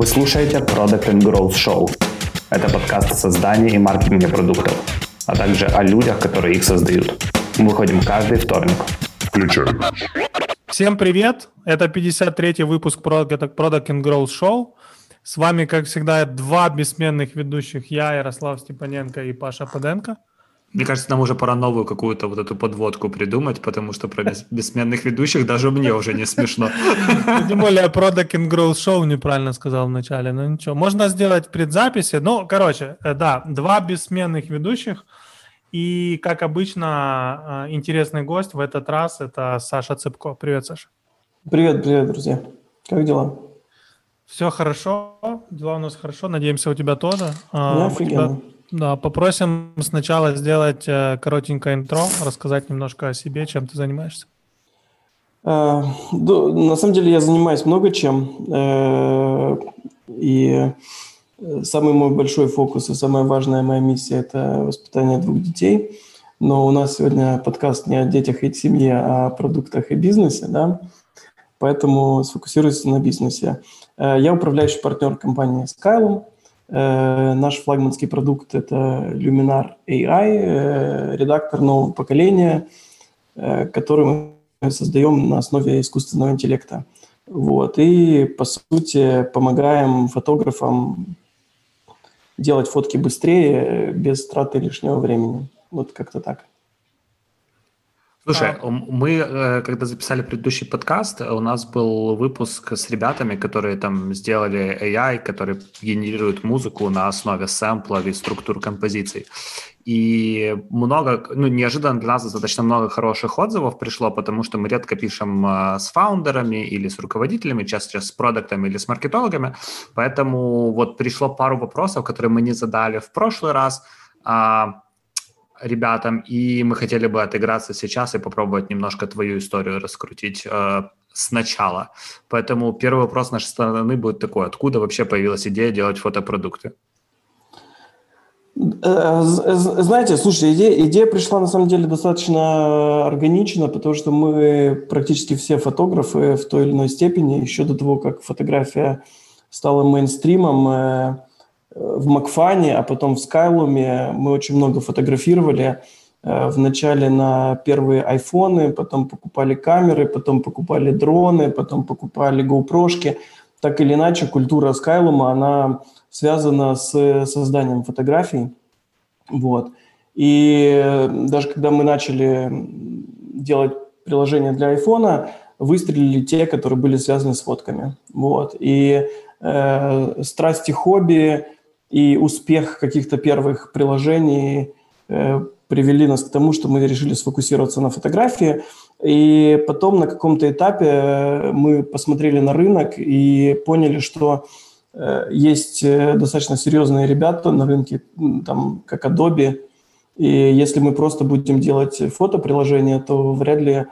Вы слушаете Product and Growth Show. Это подкаст о создании и маркетинге продуктов, а также о людях, которые их создают. Мы выходим каждый вторник. Включаем. Всем привет! Это 53-й выпуск Product and Growth Show. С вами, как всегда, два бессменных ведущих. Я, Ярослав Степаненко и Паша Паденко. Мне кажется, нам уже пора новую какую-то вот эту подводку придумать, потому что про бессменных ведущих даже мне уже не смешно. Тем более Product and Growth Show неправильно сказал вначале, но ничего. Можно сделать предзаписи. Ну, короче, э, да, два бессменных ведущих. И, как обычно, э, интересный гость в этот раз – это Саша Цыпко. Привет, Саша. Привет, привет, друзья. Как дела? Все хорошо, дела у нас хорошо, надеемся, у тебя тоже. Ну, офигенно. Да, попросим сначала сделать э, коротенькое интро, рассказать немножко о себе, чем ты занимаешься. Э, на самом деле я занимаюсь много чем. Э, и самый мой большой фокус и самая важная моя миссия – это воспитание двух детей. Но у нас сегодня подкаст не о детях и семье, а о продуктах и бизнесе, да? Поэтому сфокусируюсь на бизнесе. Я управляющий партнер компании Skylum – наш флагманский продукт – это Luminar AI, э, редактор нового поколения, э, который мы создаем на основе искусственного интеллекта. Вот. И, по сути, помогаем фотографам делать фотки быстрее, без траты лишнего времени. Вот как-то так. Слушай, мы, э, когда записали предыдущий подкаст, у нас был выпуск с ребятами, которые там сделали AI, который генерирует музыку на основе сэмплов и структур композиций. И много, ну, неожиданно для нас достаточно много хороших отзывов пришло, потому что мы редко пишем э, с фаундерами или с руководителями, чаще с продуктами или с маркетологами. Поэтому вот пришло пару вопросов, которые мы не задали в прошлый раз. А, ребятам, и мы хотели бы отыграться сейчас и попробовать немножко твою историю раскрутить э, сначала. Поэтому первый вопрос нашей стороны будет такой, откуда вообще появилась идея делать фотопродукты? Э, знаете, слушай, идея, идея пришла на самом деле достаточно органично, потому что мы практически все фотографы в той или иной степени, еще до того, как фотография стала мейнстримом, э, в Макфане, а потом в Скайлуме мы очень много фотографировали. Э, вначале на первые айфоны, потом покупали камеры, потом покупали дроны, потом покупали GoPro. Так или иначе, культура Скайлума, она связана с созданием фотографий. Вот. И даже когда мы начали делать приложения для айфона, выстрелили те, которые были связаны с фотками. Вот. И э, страсти хобби и успех каких-то первых приложений э, привели нас к тому, что мы решили сфокусироваться на фотографии. И потом на каком-то этапе э, мы посмотрели на рынок и поняли, что э, есть э, достаточно серьезные ребята на рынке, там, как Adobe, и если мы просто будем делать фотоприложения, то вряд ли Э,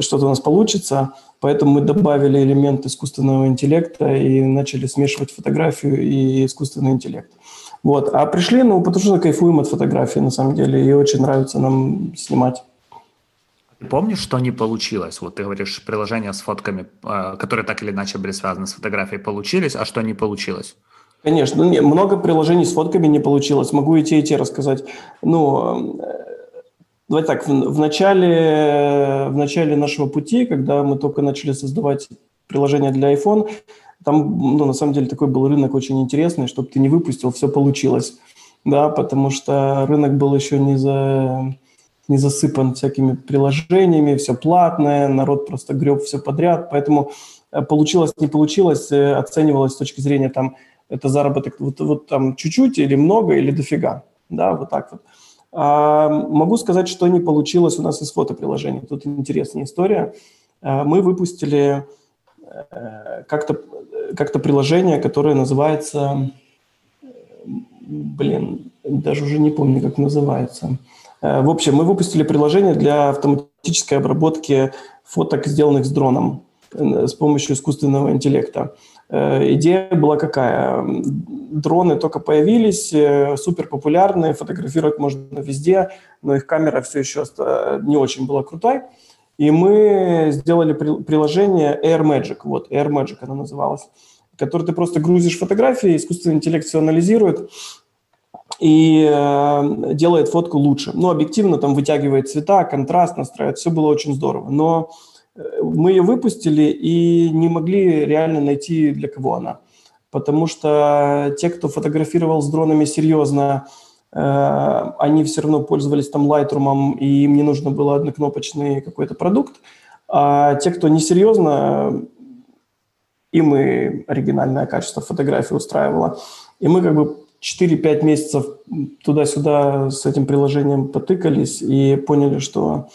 что-то у нас получится. Поэтому мы добавили элемент искусственного интеллекта и начали смешивать фотографию и искусственный интеллект. Вот. А пришли, ну, потому что кайфуем от фотографии, на самом деле, и очень нравится нам снимать. Ты помнишь, что не получилось? Вот ты говоришь, приложения с фотками, э, которые так или иначе были связаны с фотографией, получились, а что не получилось? Конечно, ну, много приложений с фотками не получилось. Могу и те, и те рассказать. Ну, Давайте так, в, в, начале, в начале нашего пути, когда мы только начали создавать приложение для iPhone, там, ну, на самом деле, такой был рынок очень интересный, чтобы ты не выпустил, все получилось, да, потому что рынок был еще не, за, не засыпан всякими приложениями, все платное, народ просто греб все подряд, поэтому э, получилось, не получилось, э, оценивалось с точки зрения, там, это заработок вот, вот там чуть-чуть или много, или дофига, да, вот так вот. А, могу сказать, что не получилось у нас из фотоприложений. Тут интересная история. А, мы выпустили э, как-то как приложение, которое называется... Блин, даже уже не помню, как называется. Э, в общем, мы выпустили приложение для автоматической обработки фоток, сделанных с дроном э, с помощью искусственного интеллекта. Э, идея была какая? Дроны только появились, э, супер популярные, фотографировать можно везде, но их камера все еще не очень была крутой. И мы сделали приложение Air Magic, вот Air Magic оно называлось. который ты просто грузишь фотографии, искусственный интеллект все анализирует и э, делает фотку лучше. Ну, объективно там вытягивает цвета, контраст настраивает, все было очень здорово. Но мы ее выпустили и не могли реально найти, для кого она. Потому что те, кто фотографировал с дронами серьезно, э, они все равно пользовались там Lightroom, и им не нужно было однокнопочный какой-то продукт. А те, кто несерьезно, им и оригинальное качество фотографии устраивало. И мы как бы 4-5 месяцев туда-сюда с этим приложением потыкались и поняли, что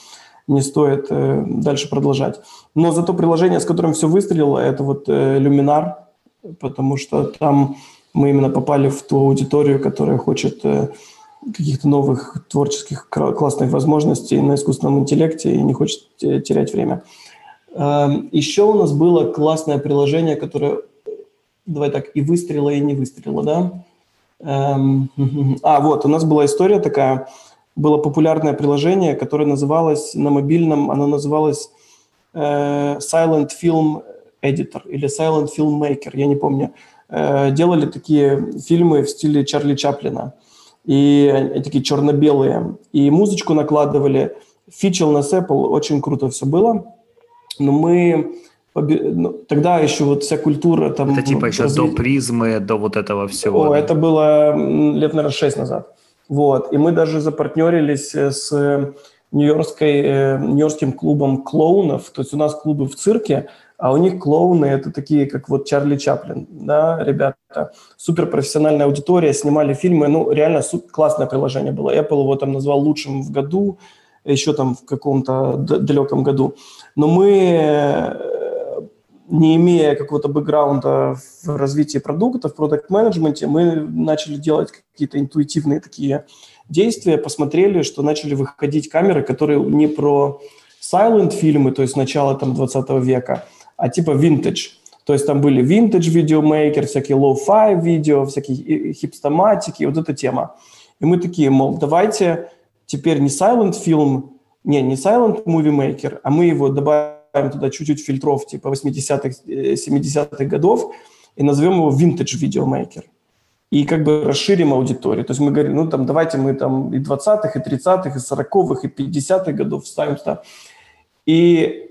не стоит э, дальше продолжать. Но зато приложение, с которым все выстрелило, это вот э, Luminar, потому что там мы именно попали в ту аудиторию, которая хочет э, каких-то новых творческих классных возможностей на искусственном интеллекте и не хочет терять время. Эм, Еще у нас было классное приложение, которое, давай так, и выстрелило, и не выстрелило, да? Эм, а, вот, у нас была история такая, было популярное приложение, которое называлось на мобильном, оно называлось э, Silent Film Editor или Silent Film Maker, я не помню. Э, делали такие фильмы в стиле Чарли Чаплина, и такие черно-белые, и музычку накладывали. Фичил на Apple, очень круто все было. Но мы ну, тогда еще вот вся культура там... Это типа еще разве... до призмы, до вот этого всего. О, да? это было лет, наверное, шесть назад. Вот. И мы даже запартнерились э, с нью-йоркской, э, нью-йоркским клубом клоунов. То есть у нас клубы в цирке, а у них клоуны это такие, как вот Чарли Чаплин, да, ребята. Суперпрофессиональная аудитория, снимали фильмы. Ну, реально классное приложение было. Apple его там назвал лучшим в году, еще там в каком-то далеком году. Но мы не имея какого-то бэкграунда в развитии продукта, в продукт-менеджменте, мы начали делать какие-то интуитивные такие действия, посмотрели, что начали выходить камеры, которые не про silent фильмы, то есть начало там 20 века, а типа vintage. То есть там были vintage видеомейкер, всякие low-fi видео, всякие хипстоматики, вот эта тема. И мы такие, мол, давайте теперь не silent фильм, не, не silent movie maker, а мы его добавим туда чуть-чуть фильтров типа 80-х, 70-х э, годов и назовем его Vintage Videomaker. И как бы расширим аудиторию. То есть мы говорим, ну там давайте мы там и 20-х, и 30-х, и 40-х, и 50-х годов вставим сюда. И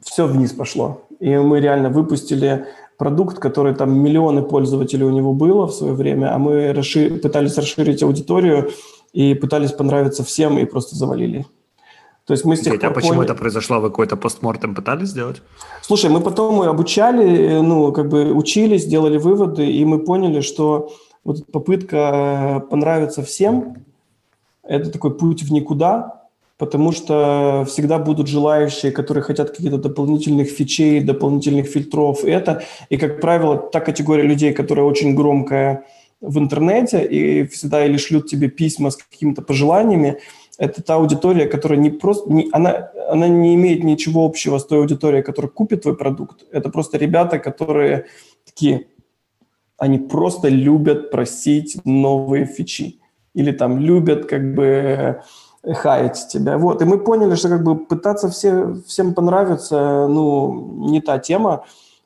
все вниз пошло. И мы реально выпустили продукт, который там миллионы пользователей у него было в свое время, а мы расшир... пытались расширить аудиторию и пытались понравиться всем и просто завалили. То есть мы с тех Хотя пор почему поняли... это произошло? Вы какой-то постмортем пытались сделать? Слушай, мы потом мы обучали, э, ну, как бы учились, делали выводы, и мы поняли, что вот попытка понравиться всем – это такой путь в никуда, потому что всегда будут желающие, которые хотят каких-то дополнительных фичей, дополнительных фильтров. И это, и, как правило, та категория людей, которая очень громкая в интернете и всегда или шлют тебе письма с какими-то пожеланиями – это та аудитория, которая не просто, не, она, она не имеет ничего общего с той аудиторией, которая купит твой продукт. Это просто ребята, которые такие, они просто любят просить новые фичи. Или там любят как бы хаять тебя. Вот. И мы поняли, что как бы пытаться все, всем понравиться, ну, не та тема.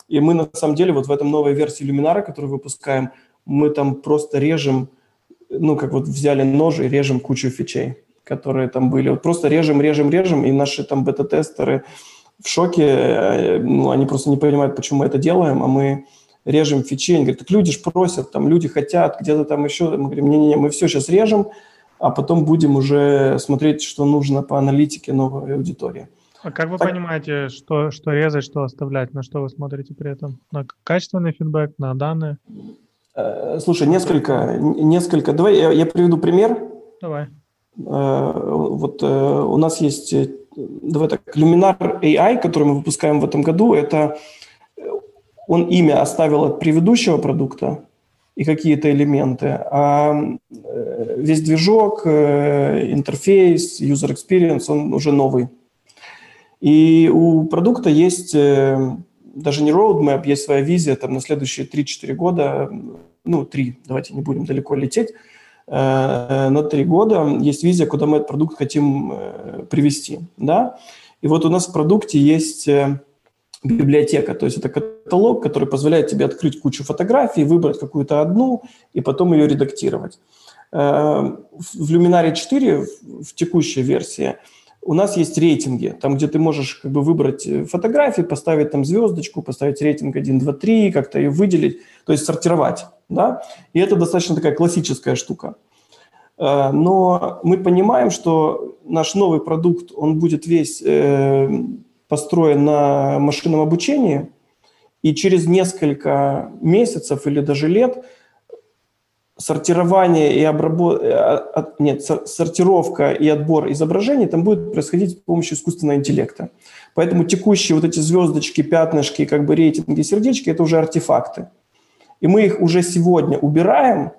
И мы на самом деле вот в этом новой версии Люминара, которую выпускаем, мы там просто режем, ну, как вот взяли ножи и режем кучу фичей которые там были. Вот просто режем, режем, режем, и наши там бета-тестеры в шоке, э, ну, они просто не понимают, почему мы это делаем, а мы режем фичи, они говорят, так люди ж просят, там люди хотят, где-то там еще, мы говорим, не-не-не, мы все сейчас режем, а потом будем уже смотреть, что нужно по аналитике новой аудитории. А как вы так... понимаете, что, что резать, что оставлять, на что вы смотрите при этом? На качественный фидбэк, на данные? Э, слушай, несколько, несколько. Давай я, я приведу пример. Давай. Э, вот э, у нас есть, э, давай так, Luminar AI, который мы выпускаем в этом году, это он имя оставил от предыдущего продукта и какие-то элементы, а весь движок, интерфейс, user experience, он уже новый. И у продукта есть даже не roadmap, есть своя визия там на следующие 3-4 года, ну, 3, давайте не будем далеко лететь, Э, на три года есть визия, куда мы этот продукт хотим э, привести. Да? И вот у нас в продукте есть э, библиотека, то есть это каталог, который позволяет тебе открыть кучу фотографий, выбрать какую-то одну и потом ее редактировать. Э, в Luminary 4, в текущей версии, у нас есть рейтинги, там, где ты можешь как бы выбрать э, фотографии, поставить там звездочку, поставить рейтинг 1, 2, 3, как-то ее выделить, то есть сортировать, да, и это достаточно такая классическая штука. Э, но мы понимаем, что наш новый продукт, он будет весь построен на машинном обучении, и через несколько месяцев или даже лет сортирование и обработка, э, нет, сортировка и отбор изображений там будет происходить с помощью искусственного интеллекта. Поэтому текущие вот эти звездочки, пятнышки, как бы рейтинги, сердечки – это уже артефакты. И мы их уже сегодня убираем,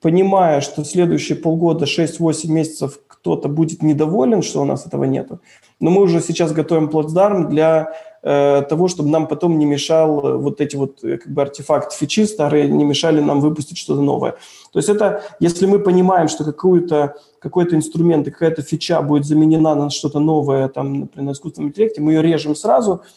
понимая, что в следующие полгода, 6-8 месяцев кто-то будет недоволен, что у нас этого нету. Но мы уже сейчас готовим плацдарм для э, того, чтобы нам потом не мешал э, вот эти вот э, как бы артефакты фичи старые, не мешали нам выпустить что-то новое. То есть это, если мы понимаем, что какую-то, какой-то инструмент и какая-то фича будет заменена на что-то новое, там, например, на искусственном интеллекте, мы ее режем сразу –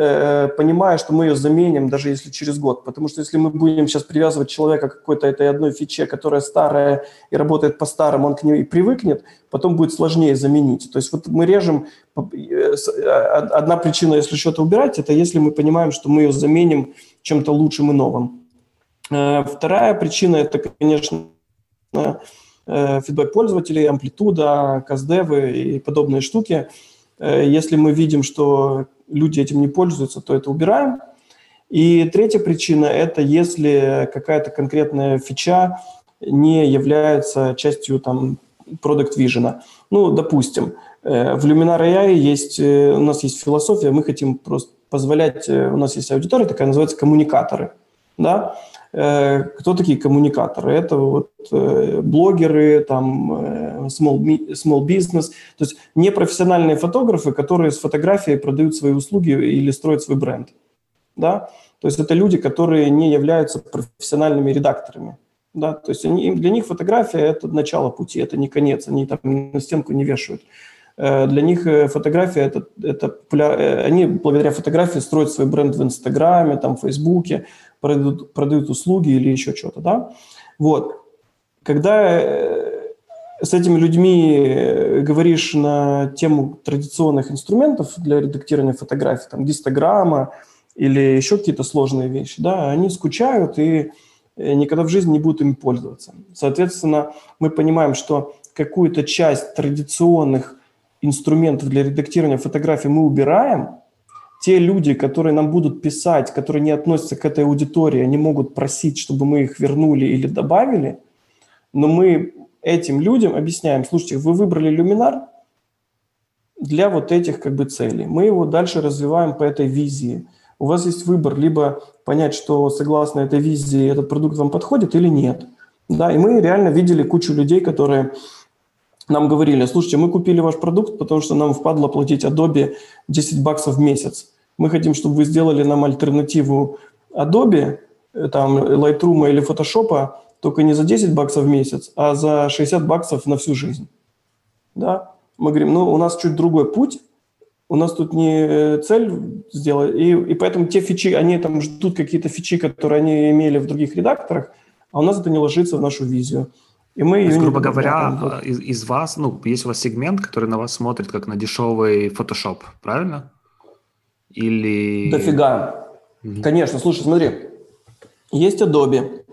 Э, понимая, что мы ее заменим, даже если через год. Потому что если мы будем сейчас привязывать человека к какой-то этой одной фиче, которая старая и работает по-старому, он к ней привыкнет, потом будет сложнее заменить. То есть вот мы режем... Э, а, одна причина, если что-то убирать, это если мы понимаем, что мы ее заменим чем-то лучшим и новым. Э, вторая причина – это, конечно, фидбэк пользователей, амплитуда, каздевы и подобные штуки. Если мы видим, что люди этим не пользуются, то это убираем. И третья причина – это если какая-то конкретная фича не является частью там Product Vision. Ну, допустим, э, в Luminar AI есть, э, у нас есть философия, мы хотим просто позволять, э, у нас есть аудитория такая, называется коммуникаторы. Да? Кто такие коммуникаторы? Это вот блогеры, там, small, small business, то есть непрофессиональные фотографы, которые с фотографией продают свои услуги или строят свой бренд. Да? То есть это люди, которые не являются профессиональными редакторами. Да? То есть они, для них фотография – это начало пути, это не конец, они там на стенку не вешают. Для них фотография это, это они благодаря фотографии строят свой бренд в Инстаграме, там, в Фейсбуке, продают, продают услуги или еще что-то, да. Вот. Когда э, с этими людьми э, говоришь на тему традиционных инструментов для редактирования фотографий, там, гистограмма или еще какие-то сложные вещи, да, они скучают и э, никогда в жизни не будут ими пользоваться. Соответственно, мы понимаем, что какую-то часть традиционных инструментов для редактирования фотографий мы убираем, те люди, которые нам будут писать, которые не относятся к этой аудитории, они могут просить, чтобы мы их вернули или добавили, но мы этим людям объясняем, слушайте, вы выбрали люминар для вот этих как бы целей. Мы его дальше развиваем по этой визии. У вас есть выбор либо понять, что согласно этой визии этот продукт вам подходит или нет. Да, и мы реально видели кучу людей, которые нам говорили, слушайте, мы купили ваш продукт, потому что нам впадло платить Adobe 10 баксов в месяц. Мы хотим, чтобы вы сделали нам альтернативу Adobe, э, там, Lightroom или Photoshop, только не за 10 баксов в месяц, а за 60 баксов на всю жизнь. Да? Мы говорим, ну, у нас чуть другой путь, у нас тут не э, цель сделать, и, и поэтому те фичи, они там ждут какие-то фичи, которые они имели в других редакторах, а у нас это не ложится в нашу визию. И мы То есть, грубо говоря, из, из вас, ну, есть у вас сегмент, который на вас смотрит как на дешевый Photoshop, правильно? Или... Дофига. Угу. Конечно, слушай, смотри. Есть Adobe,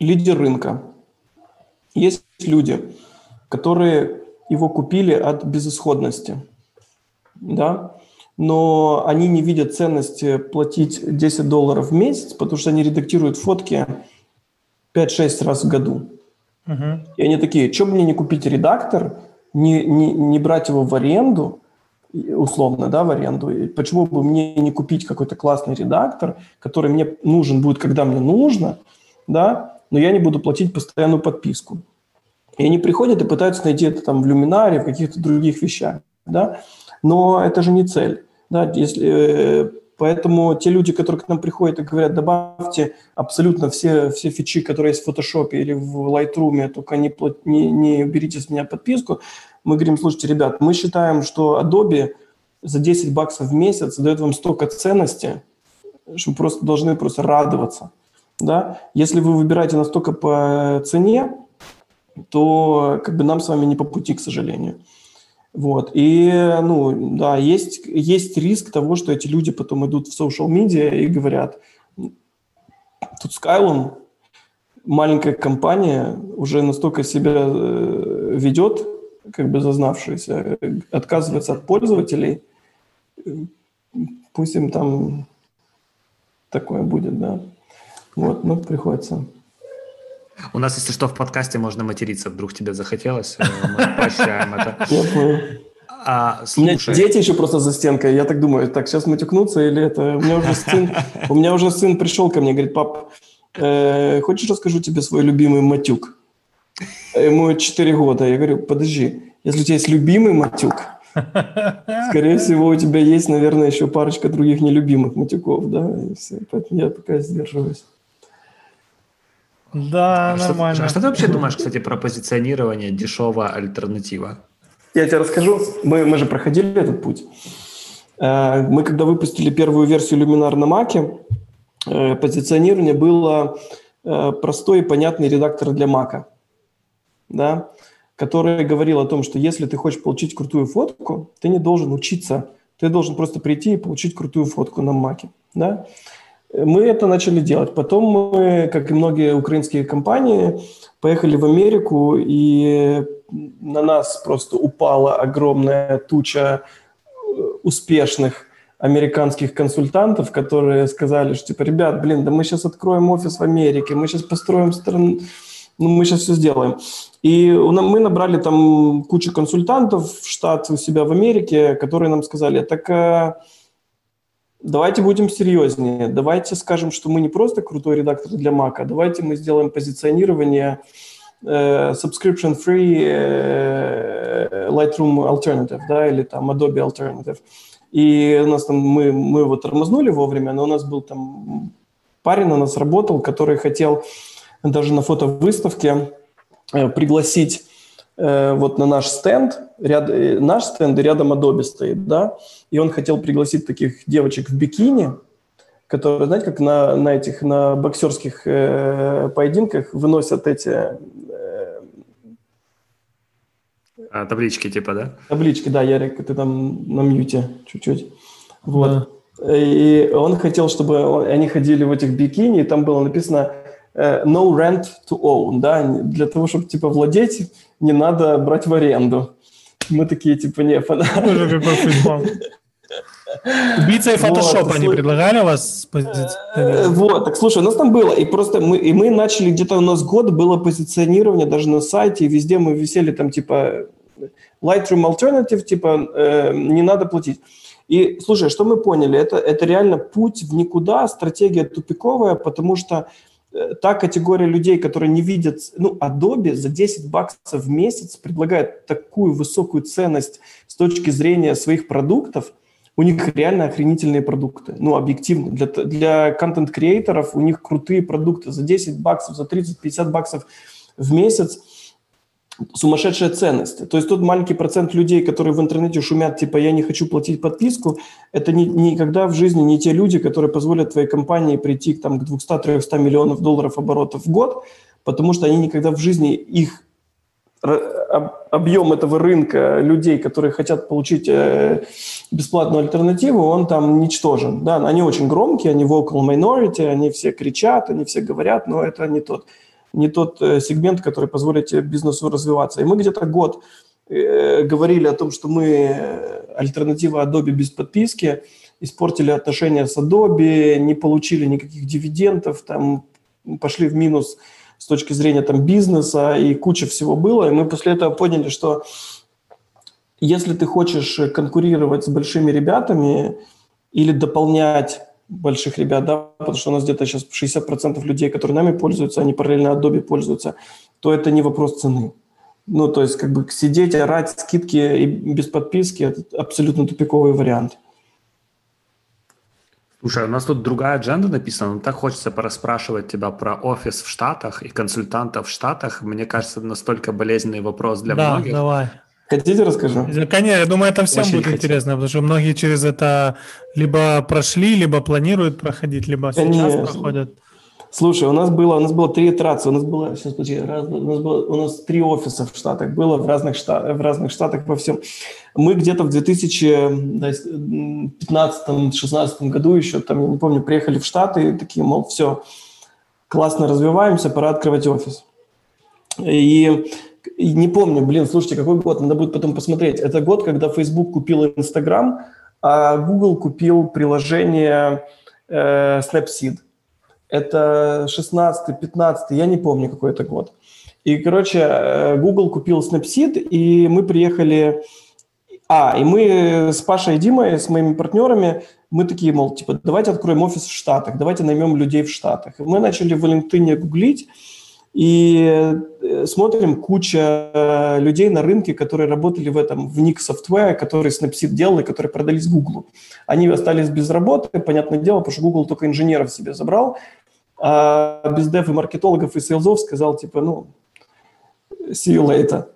лидер рынка. Есть люди, которые его купили от безысходности. Да? Но они не видят ценности платить 10 долларов в месяц, потому что они редактируют фотки 5-6 раз в году. Угу. И они такие, что мне не купить редактор, не, не, не брать его в аренду, условно, да, в аренду. И почему бы мне не купить какой-то классный редактор, который мне нужен будет, когда мне нужно, да, но я не буду платить постоянную подписку. И они приходят и пытаются найти это там в люминаре, в каких-то других вещах, да, но это же не цель, да, если э, Поэтому те люди, которые к нам приходят и говорят, добавьте абсолютно все, все фичи, которые есть в Photoshop или в Lightroom, только не, не, не берите с меня подписку, мы говорим, слушайте, ребят, мы считаем, что Adobe за 10 баксов в месяц дает вам столько ценности, что вы просто должны просто радоваться. Да? Если вы выбираете настолько по цене, то как бы нам с вами не по пути, к сожалению. Вот. И, ну, да, есть, есть риск того, что эти люди потом идут в social media и говорят, тут Skylum, маленькая компания, уже настолько себя э, ведет, как бы зазнавшаяся, отказывается от пользователей, пусть им там такое будет, да. Вот, ну, приходится. У нас, если что, в подкасте можно материться, вдруг тебе захотелось, э, мы прощаем это. А, У меня дети еще просто за стенкой. Я так думаю, так, сейчас матюкнуться или это... У меня уже сын, у меня уже сын пришел ко мне, говорит, пап, э, хочешь расскажу тебе свой любимый матюк? Ему 4 года. Я говорю, подожди, если у тебя есть любимый матюк, скорее всего, у тебя есть, наверное, еще парочка других нелюбимых матюков, да? Поэтому я пока сдерживаюсь. Да, а нормально. Что, а что ты вообще думаешь, кстати, про позиционирование дешевая альтернатива? Я тебе расскажу. Мы, мы же проходили этот путь. Э, мы когда выпустили первую версию Luminar на Mac, э, позиционирование было э, простой и понятный редактор для Mac, да, который говорил о том, что если ты хочешь получить крутую фотку, ты не должен учиться, ты должен просто прийти и получить крутую фотку на Mac. Да? Мы это начали делать. Потом мы, как и многие украинские компании, поехали в Америку, и на нас просто упала огромная туча э, успешных американских консультантов, которые сказали, что типа, ребят, блин, да мы сейчас откроем офис в Америке, мы сейчас построим страну, ну, мы сейчас все сделаем. И мы набрали там кучу консультантов в штат у себя в Америке, которые нам сказали, так э, давайте будем серьезнее, давайте скажем, что мы не просто крутой редактор для Mac, а давайте мы сделаем позиционирование э, subscription-free э, Lightroom Alternative, да, или там Adobe Alternative. И у нас там, мы, мы его тормознули вовремя, но у нас был там парень у нас работал, который хотел даже на фотовыставке э, пригласить э, вот на наш стенд, ряд, э, наш стенд и рядом Adobe стоит, да, и он хотел пригласить таких девочек в бикини, которые, знаете, как на, на этих, на боксерских э, поединках выносят эти... Э, а, таблички типа, да? Таблички, да, Ярик, ты там на мьюте чуть-чуть. Вот. Да. И он хотел, чтобы они ходили в этих бикини, и там было написано Э, no rent to own, да, для того, чтобы, типа, владеть, не надо брать в аренду. Мы такие, типа, не, футбол. Убийца и фотошоп вот, они слушай, предлагали вас позиционировать? Вот, так слушай, у нас там было, и просто мы, и мы начали, где-то у нас год было позиционирование даже на сайте, и везде мы висели там типа Lightroom Alternative, типа э, не надо платить. И слушай, что мы поняли, это, это реально путь в никуда, стратегия тупиковая, потому что Э, та категория людей, которые не видят, ну, Adobe за 10 баксов в месяц предлагает такую высокую ценность с точки зрения своих продуктов, у них реально охренительные продукты. Ну, объективно. Для, для контент-креаторов у них крутые продукты. За 10 баксов, за 30-50 баксов в месяц – сумасшедшая ценность. То есть тот маленький процент людей, которые в интернете шумят, типа, я не хочу платить подписку, это ни, никогда в жизни не те люди, которые позволят твоей компании прийти там, к 200-300 миллионов долларов оборотов в год, потому что они никогда в жизни их объем этого рынка людей, которые хотят получить э, бесплатную альтернативу, он там ничтожен. Да, они очень громкие, они vocal minority, они все кричат, они все говорят, но это не тот не тот э, сегмент, который позволит бизнесу развиваться. И мы где-то год э, говорили о том, что мы альтернатива Adobe без подписки, испортили отношения с Adobe, не получили никаких дивидендов, там пошли в минус с точки зрения там бизнеса и куча всего было. И мы после этого поняли, что если ты хочешь конкурировать с большими ребятами или дополнять больших ребят, да, потому что у нас где-то сейчас 60% людей, которые нами пользуются, они параллельно Adobe пользуются, то это не вопрос цены. Ну, то есть, как бы сидеть, орать, скидки и без подписки – это абсолютно тупиковый вариант. Слушай, у нас тут другая адженда написана, но так хочется пораспрашивать тебя про офис в Штатах и консультантов в Штатах. Мне кажется, настолько болезненный вопрос для да, многих. давай. Хотите, расскажу? Конечно, я думаю, это всем Очень будет хотим. интересно, потому что многие через это либо прошли, либо планируют проходить, либо Конечно. сейчас проходят. Слушай, у нас было, у нас было три итерации, у нас было, сейчас подожди, раз, у нас было, у нас три офиса в Штатах было, в разных, штат, в разных Штатах во всем. Мы где-то в 2015-16 году еще, там, я не помню, приехали в Штаты и такие, мол, все, классно развиваемся, пора открывать офис. И, и не помню, блин, слушайте, какой год, надо будет потом посмотреть. Это год, когда Facebook купил Instagram, а Google купил приложение э, Snapseed. Это 16-15, я не помню, какой это год. И, короче, э, Google купил Snapseed, и мы приехали... А, и мы с Пашей и Димой, с моими партнерами, мы такие, мол, типа, давайте откроем офис в Штатах, давайте наймем людей в Штатах. И мы начали в LinkedIn гуглить, и э, смотрим куча э, людей на рынке, которые работали в этом, в Nick Software, которые Snapseed делали, которые продались Google. Они остались без работы, понятное дело, потому что Google только инженеров себе забрал, а без дев и маркетологов и сейлзов сказал, типа, ну, see you later.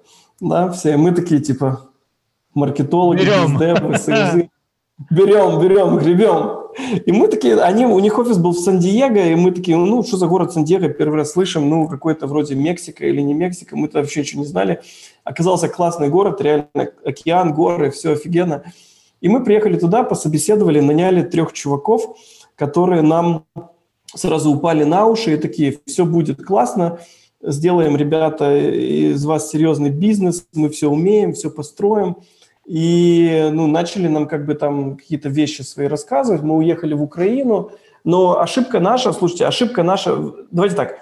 Да, все, мы такие, типа, маркетологи, берем. бездевы, сейлзы. Берем, берем, гребем. И мы такие, они, у них офис был в Сан-Диего, и мы такие, ну, что за город Сан-Диего, первый раз слышим, ну, какой-то вроде Мексика или не Мексика, мы-то вообще ничего не знали. Оказался классный город, реально океан, горы, все офигенно. И мы приехали туда, пособеседовали, наняли трех чуваков, которые нам сразу упали на уши и такие, все будет классно, сделаем, ребята, из вас серьезный бизнес, мы все умеем, все построим. И ну, начали нам как бы там какие-то вещи свои рассказывать. Мы уехали в Украину, но ошибка наша, слушайте, ошибка наша, давайте так,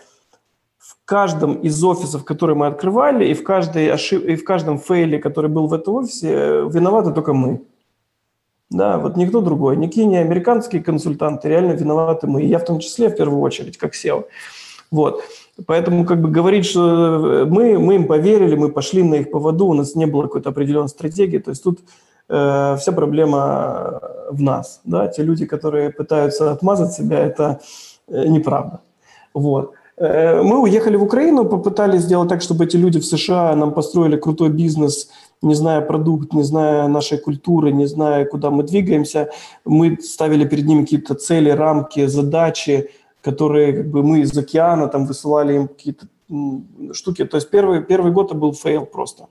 в каждом из офисов, которые мы открывали, и в, каждой ошиб... и в каждом фейле, который был в этом офисе, виноваты только мы. Да, вот никто другой, никакие не американские консультанты, реально виноваты мы. И я в том числе, в первую очередь, как SEO. Вот. Поэтому как бы говорить, что э, мы, мы им поверили, мы пошли на их поводу, у нас не было какой-то определенной стратегии. То есть тут э, вся проблема в нас. Да? Те люди, которые пытаются отмазать себя, это э, неправда. Вот. Э, мы уехали в Украину, попытались сделать так, чтобы эти люди в США нам построили крутой бизнес – не зная продукт, не зная нашей культуры, не зная, куда мы двигаемся, мы ставили перед ними какие-то цели, рамки, задачи, которые как бы мы из океана там высылали им какие-то штуки. То есть первый, первый год это был fail просто.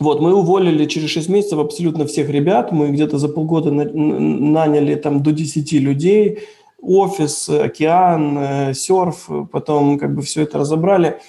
Вот, мы уволили через 6 месяцев абсолютно всех ребят. Мы где-то за полгода наняли там до 10 людей. Офис, океан, э, серф. Потом как бы все это разобрали.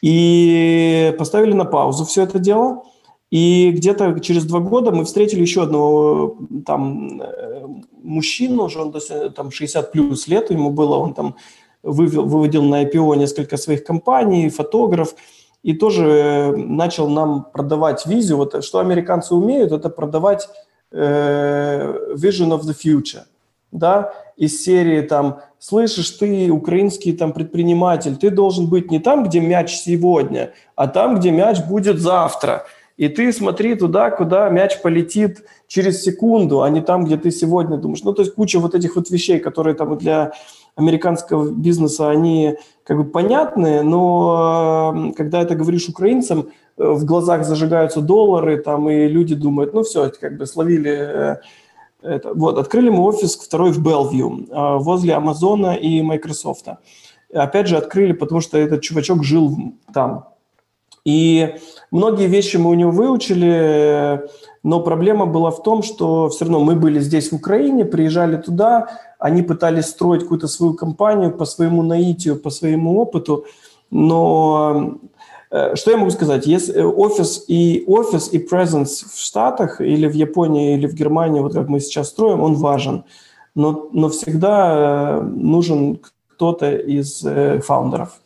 И поставили на паузу все это дело. И где-то через два года мы встретили еще одного там э, мужчину, уже он там 60 плюс лет ему было, он там вывел, выводил на IPO несколько своих компаний, фотограф, и тоже начал нам продавать визию. Вот что американцы умеют, это продавать э, vision of the future, да, из серии там слышишь, ты украинский там предприниматель, ты должен быть не там, где мяч сегодня, а там, где мяч будет завтра. И ты смотри туда, куда мяч полетит через секунду, а не там, где ты сегодня думаешь. Ну, то есть куча вот этих вот вещей, которые там для американского бизнеса, они как бы понятны, но когда это говоришь украинцам, э, в глазах зажигаются доллары, там, и люди думают, ну, все, как бы словили э, это, вот, открыли мы офис второй в Белвью, возле Амазона и Microsoft. Опять же, открыли, потому что этот чувачок жил там. И многие вещи мы у него выучили, но проблема была в том, что все равно мы были здесь, в Украине, приезжали туда, они пытались строить какую-то свою компанию по своему наитию, по своему опыту, но Э, что я могу сказать? Если э, офис и офис и presence в Штатах или в Японии или в Германии, вот как мы сейчас строим, он важен. Но, но всегда э, нужен кто-то из фаундеров,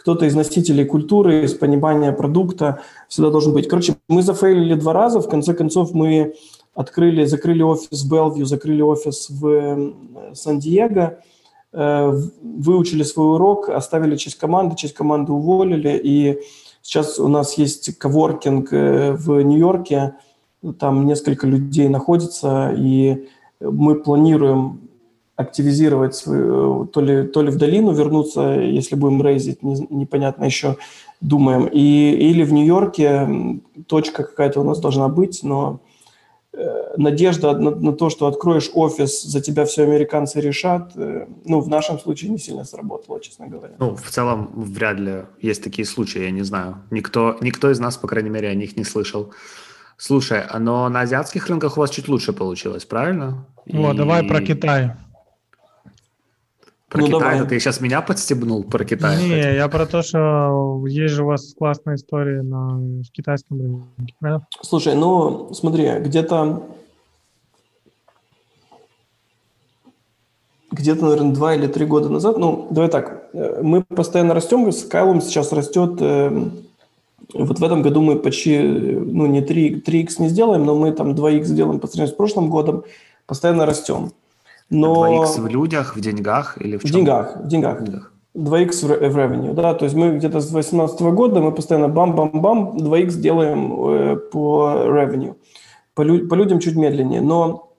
кто-то из носителей культуры, из понимания продукта всегда должен быть. Короче, мы зафейлили два раза, в конце концов мы открыли, закрыли офис в Белвью, закрыли офис в Сан-Диего, выучили свой урок, оставили часть команды, часть команды уволили, и Сейчас у нас есть коворкинг э, в Нью-Йорке, там несколько людей находится, и мы планируем активизировать свою, то ли, то ли в долину вернуться, если будем рейзить, не, непонятно еще, думаем. И, или в Нью-Йорке точка какая-то у нас должна быть, но э, надежда на, на то, что откроешь офис, за тебя все американцы решат, э, ну, в нашем случае не сильно сработало, честно говоря. Ну, в целом, вряд ли есть такие случаи, я не знаю. Никто, никто из нас, по крайней мере, о них не слышал. Слушай, а но на азиатских рынках у вас чуть лучше получилось, правильно? Вот, И... давай про Китай. Про ну, Китай, давай. ты сейчас меня подстебнул про Китай? Не, кстати. я про то, что есть же у вас классная история на китайском рынке. Да? Слушай, ну смотри, где-то где-то, наверное, два или три года назад, ну, давай так, э, мы постоянно растем, с Кайлом сейчас растет, э, вот в этом году мы почти, ну, не 3, 3x не сделаем, но мы там 2x сделаем по сравнению с прошлым годом, постоянно растем. Но... 2x в людях, в деньгах или в чем? В деньгах, в деньгах. В деньгах. 2x в revenue, да, то есть мы где-то с 2018 года мы постоянно бам-бам-бам 2x делаем э, по revenue. По, лю- по людям чуть медленнее, но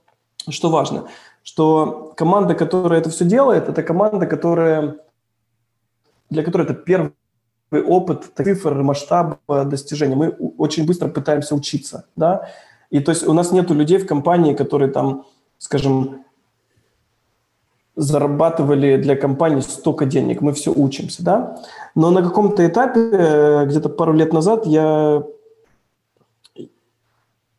что важно, что команда, которая это все делает, это команда, которая, для которой это первый опыт цифр, масштаба достижения. Мы очень быстро пытаемся учиться, да, и то есть у нас нету людей в компании, которые там, скажем, зарабатывали для компании столько денег, мы все учимся, да. Но на каком-то этапе, э, где-то пару лет назад, я,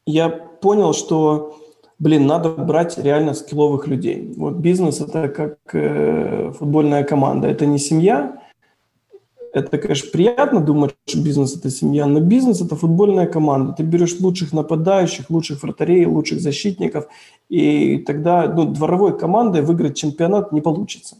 я понял, что, блин, надо брать реально скилловых людей. Вот бизнес – это как э, футбольная команда, это не семья, это, конечно, приятно думать, что бизнес – это семья, но бизнес – это футбольная команда. Ты берешь лучших нападающих, лучших вратарей, лучших защитников, и тогда ну, дворовой командой выиграть чемпионат не получится.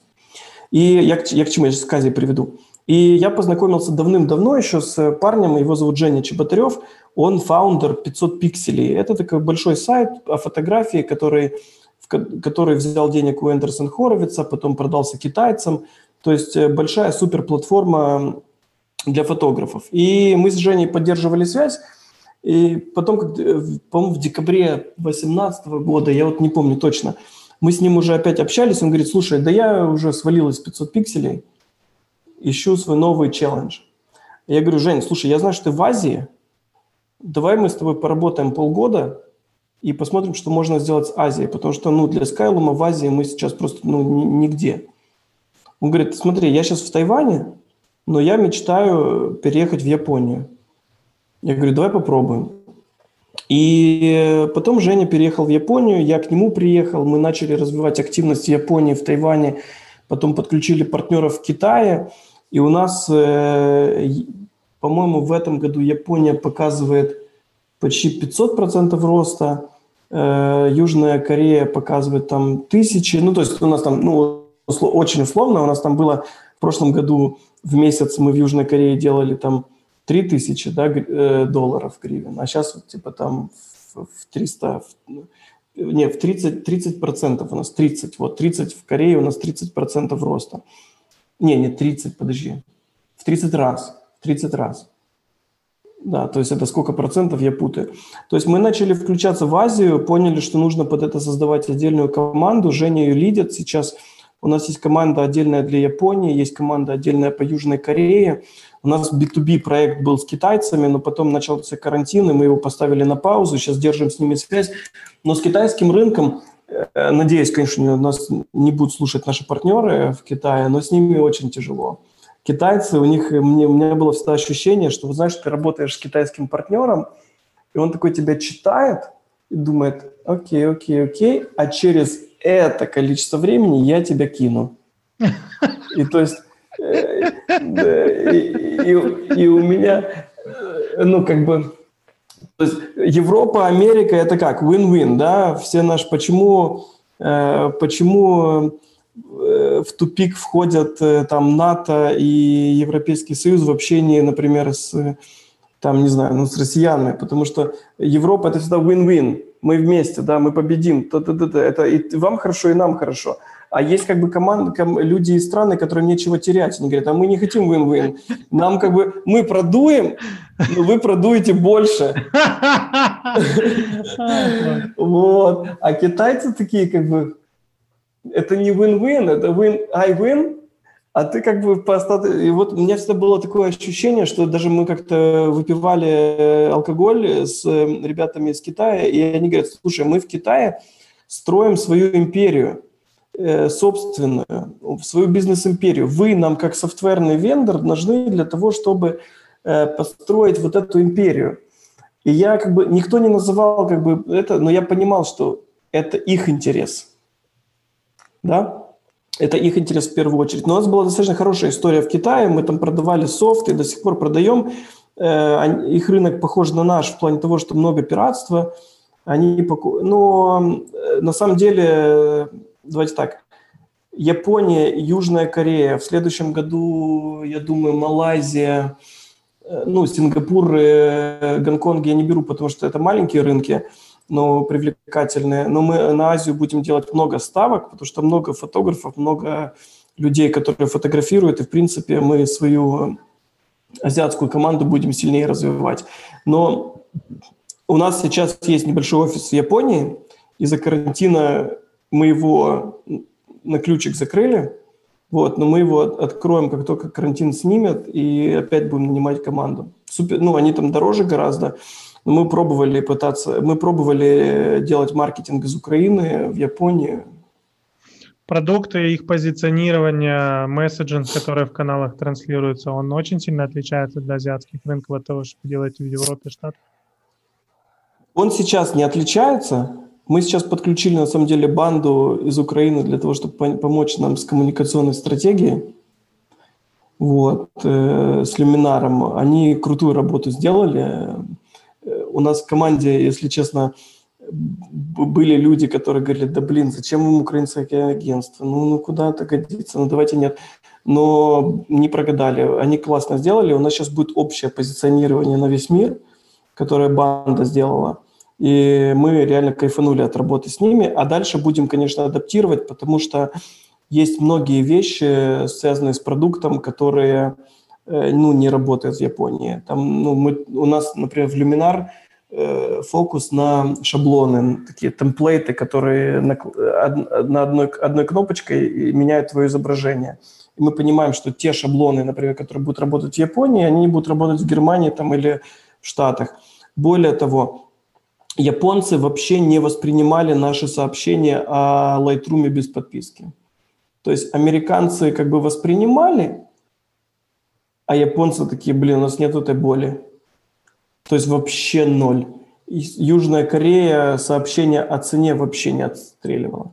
И я, я к чему я сейчас Кази приведу. И я познакомился давным-давно еще с парнем, его зовут Женя Чеботарев, он фаундер 500 пикселей. Это такой большой сайт о фотографии, который, который взял денег у Эндерсон Хоровица, потом продался китайцам – то есть э, большая суперплатформа для фотографов. И мы с Женей поддерживали связь. И потом, э, по-моему, в декабре 2018 года, я вот не помню точно, мы с ним уже опять общались. Он говорит, слушай, да я уже свалил из 500 пикселей, ищу свой новый челлендж. Я говорю, Жень, слушай, я знаю, что ты в Азии, давай мы с тобой поработаем полгода и посмотрим, что можно сделать с Азией, потому что, ну, для Skylum в Азии мы сейчас просто, ну, нигде. Он говорит, смотри, я сейчас в Тайване, но я мечтаю переехать в Японию. Я говорю, давай попробуем. И потом Женя переехал в Японию, я к нему приехал, мы начали развивать активность в Японии, в Тайване, потом подключили партнеров в Китае, и у нас, э, по-моему, в этом году Япония показывает почти 500% роста, э, Южная Корея показывает там тысячи, ну то есть у нас там, ну очень условно. У нас там было в прошлом году в месяц мы в Южной Корее делали там 3000 да, э, долларов гривен, а сейчас вот типа там в 300, в, не, в 30, 30 процентов у нас 30, вот 30 в Корее у нас 30 процентов роста. Не, не 30, подожди, в 30 раз, в 30 раз. Да, то есть это сколько процентов, я путаю. То есть мы начали включаться в Азию, поняли, что нужно под это создавать отдельную команду. Женя ее лидит сейчас – у нас есть команда отдельная для Японии, есть команда отдельная по Южной Корее. У нас B2B проект был с китайцами, но потом начался карантин, и мы его поставили на паузу. Сейчас держим с ними связь. Но с китайским рынком, э, надеюсь, конечно, нас не будут слушать наши партнеры в Китае, но с ними очень тяжело. Китайцы, у них, мне, у меня было всегда ощущение, что, знаешь, ты работаешь с китайским партнером, и он такой тебя читает и думает, окей, окей, окей, а через это количество времени я тебя кину. И то есть, э, и, у меня, э, ну, как бы, то есть Европа, Америка – это как, win-win, да, все наши, почему, э, почему в тупик входят там НАТО и Европейский Союз в общении, например, с, там, не знаю, ну, с россиянами, потому что Европа – это всегда win-win, мы вместе, да, мы победим, т -т -т -т. это и вам хорошо, и нам хорошо. А есть как бы команды, ком, люди и страны, которым нечего терять. Они говорят, а мы не хотим win-win. Нам как бы, мы продуем, но вы продуете больше. Вот. А китайцы такие как бы, это не win-win, это win, I win, а ты как бы по И вот у меня всегда было такое ощущение, что даже мы как-то выпивали э, алкоголь с э, ребятами из Китая, и они говорят, слушай, мы в Китае строим свою империю, э, собственную, свою бизнес-империю. Вы нам, как софтверный вендор, нужны для того, чтобы построить вот эту империю. И я как бы, никто не называл как бы это, но я понимал, что это их интерес. Да? Это их интерес в первую очередь. Но у нас была достаточно хорошая история в Китае. Мы там продавали софт и до сих пор продаем. Э, их рынок похож на наш в плане того, что много пиратства. Они поку... Но э, на самом деле, давайте так, Япония, Южная Корея. В следующем году, я думаю, Малайзия, э, ну, Сингапур, Гонконг я не беру, потому что это маленькие рынки но привлекательные. Но мы на Азию будем делать много ставок, потому что много фотографов, много людей, которые фотографируют, и, в принципе, мы свою азиатскую команду будем сильнее развивать. Но у нас сейчас есть небольшой офис в Японии. Из-за карантина мы его на ключик закрыли, вот, но мы его откроем, как только карантин снимет, и опять будем нанимать команду. Супер, ну, они там дороже гораздо, мы пробовали пытаться, мы пробовали делать маркетинг из Украины в Японии. Продукты, их позиционирование, месседжинг, который в каналах транслируется, он очень сильно отличается для азиатских рынков от того, что вы делаете в Европе, Штатах? Он сейчас не отличается. Мы сейчас подключили, на самом деле, банду из Украины для того, чтобы помочь нам с коммуникационной стратегией. Вот, э, с Люминаром. Они крутую работу сделали у нас в команде, если честно, были люди, которые говорили, да блин, зачем им украинское агентство? Ну, ну куда это годится? Ну давайте нет. Но не прогадали. Они классно сделали. У нас сейчас будет общее позиционирование на весь мир, которое банда сделала. И мы реально кайфанули от работы с ними. А дальше будем, конечно, адаптировать, потому что есть многие вещи, связанные с продуктом, которые Э, ну, не работает в Японии. Там, ну, мы, у нас, например, в э, фокус на шаблоны, такие темплейты, которые на, на одной, одной кнопочкой меняют твое изображение. И мы понимаем, что те шаблоны, например, которые будут работать в Японии, они не будут работать в Германии там, или в Штатах. Более того, японцы вообще не воспринимали наши сообщения о Lightroom без подписки. То есть американцы как бы воспринимали, а японцы такие, блин, у нас нет этой боли. То есть вообще ноль. Южная Корея сообщение о цене вообще не отстреливала.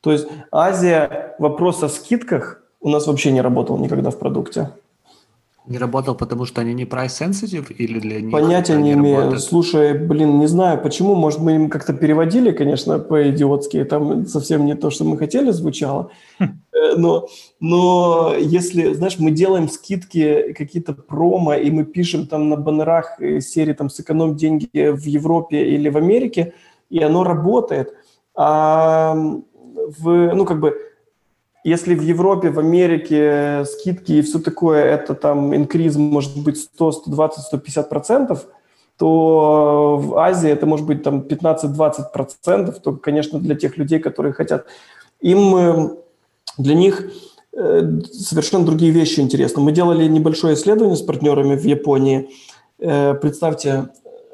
То есть Азия, вопрос о скидках у нас вообще не работал никогда в продукте. Не работал, потому что они не price sensitive или для них? Понятия не имею. Работают? Слушай, блин, не знаю почему. Может, мы им как-то переводили, конечно, по-идиотски. Там совсем не то, что мы хотели, звучало. Хм. Э, но, но если, знаешь, мы делаем скидки, какие-то промо, и мы пишем там на баннерах э, серии там «Сэкономь деньги в Европе или в Америке», и оно работает. А в, ну, как бы, если в Европе, в Америке скидки и все такое, это там инкриз может быть 100, 120, 150 процентов, то в Азии это может быть там 15-20 процентов, то, конечно, для тех людей, которые хотят, им, э, для них э, совершенно другие вещи интересны. Мы делали небольшое исследование с партнерами в Японии. Э, представьте,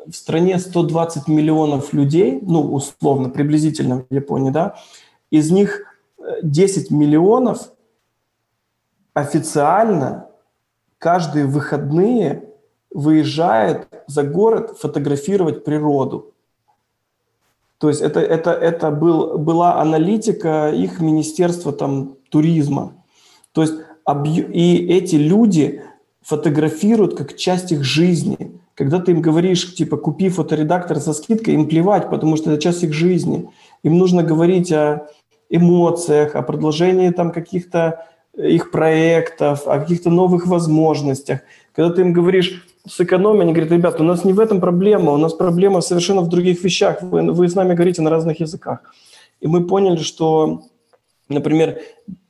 в стране 120 миллионов людей, ну, условно, приблизительно в Японии, да, из них 10 миллионов официально каждые выходные выезжает за город фотографировать природу. То есть это, это, это был, была аналитика их министерства там, туризма. То есть объ... и эти люди фотографируют как часть их жизни. Когда ты им говоришь, типа, купи фоторедактор со скидкой, им плевать, потому что это часть их жизни. Им нужно говорить о эмоциях, о продолжении там каких-то их проектов, о каких-то новых возможностях. Когда ты им говоришь, сэкономи, они говорят, ребята, у нас не в этом проблема, у нас проблема совершенно в других вещах, вы, вы с нами говорите на разных языках. И мы поняли, что, например,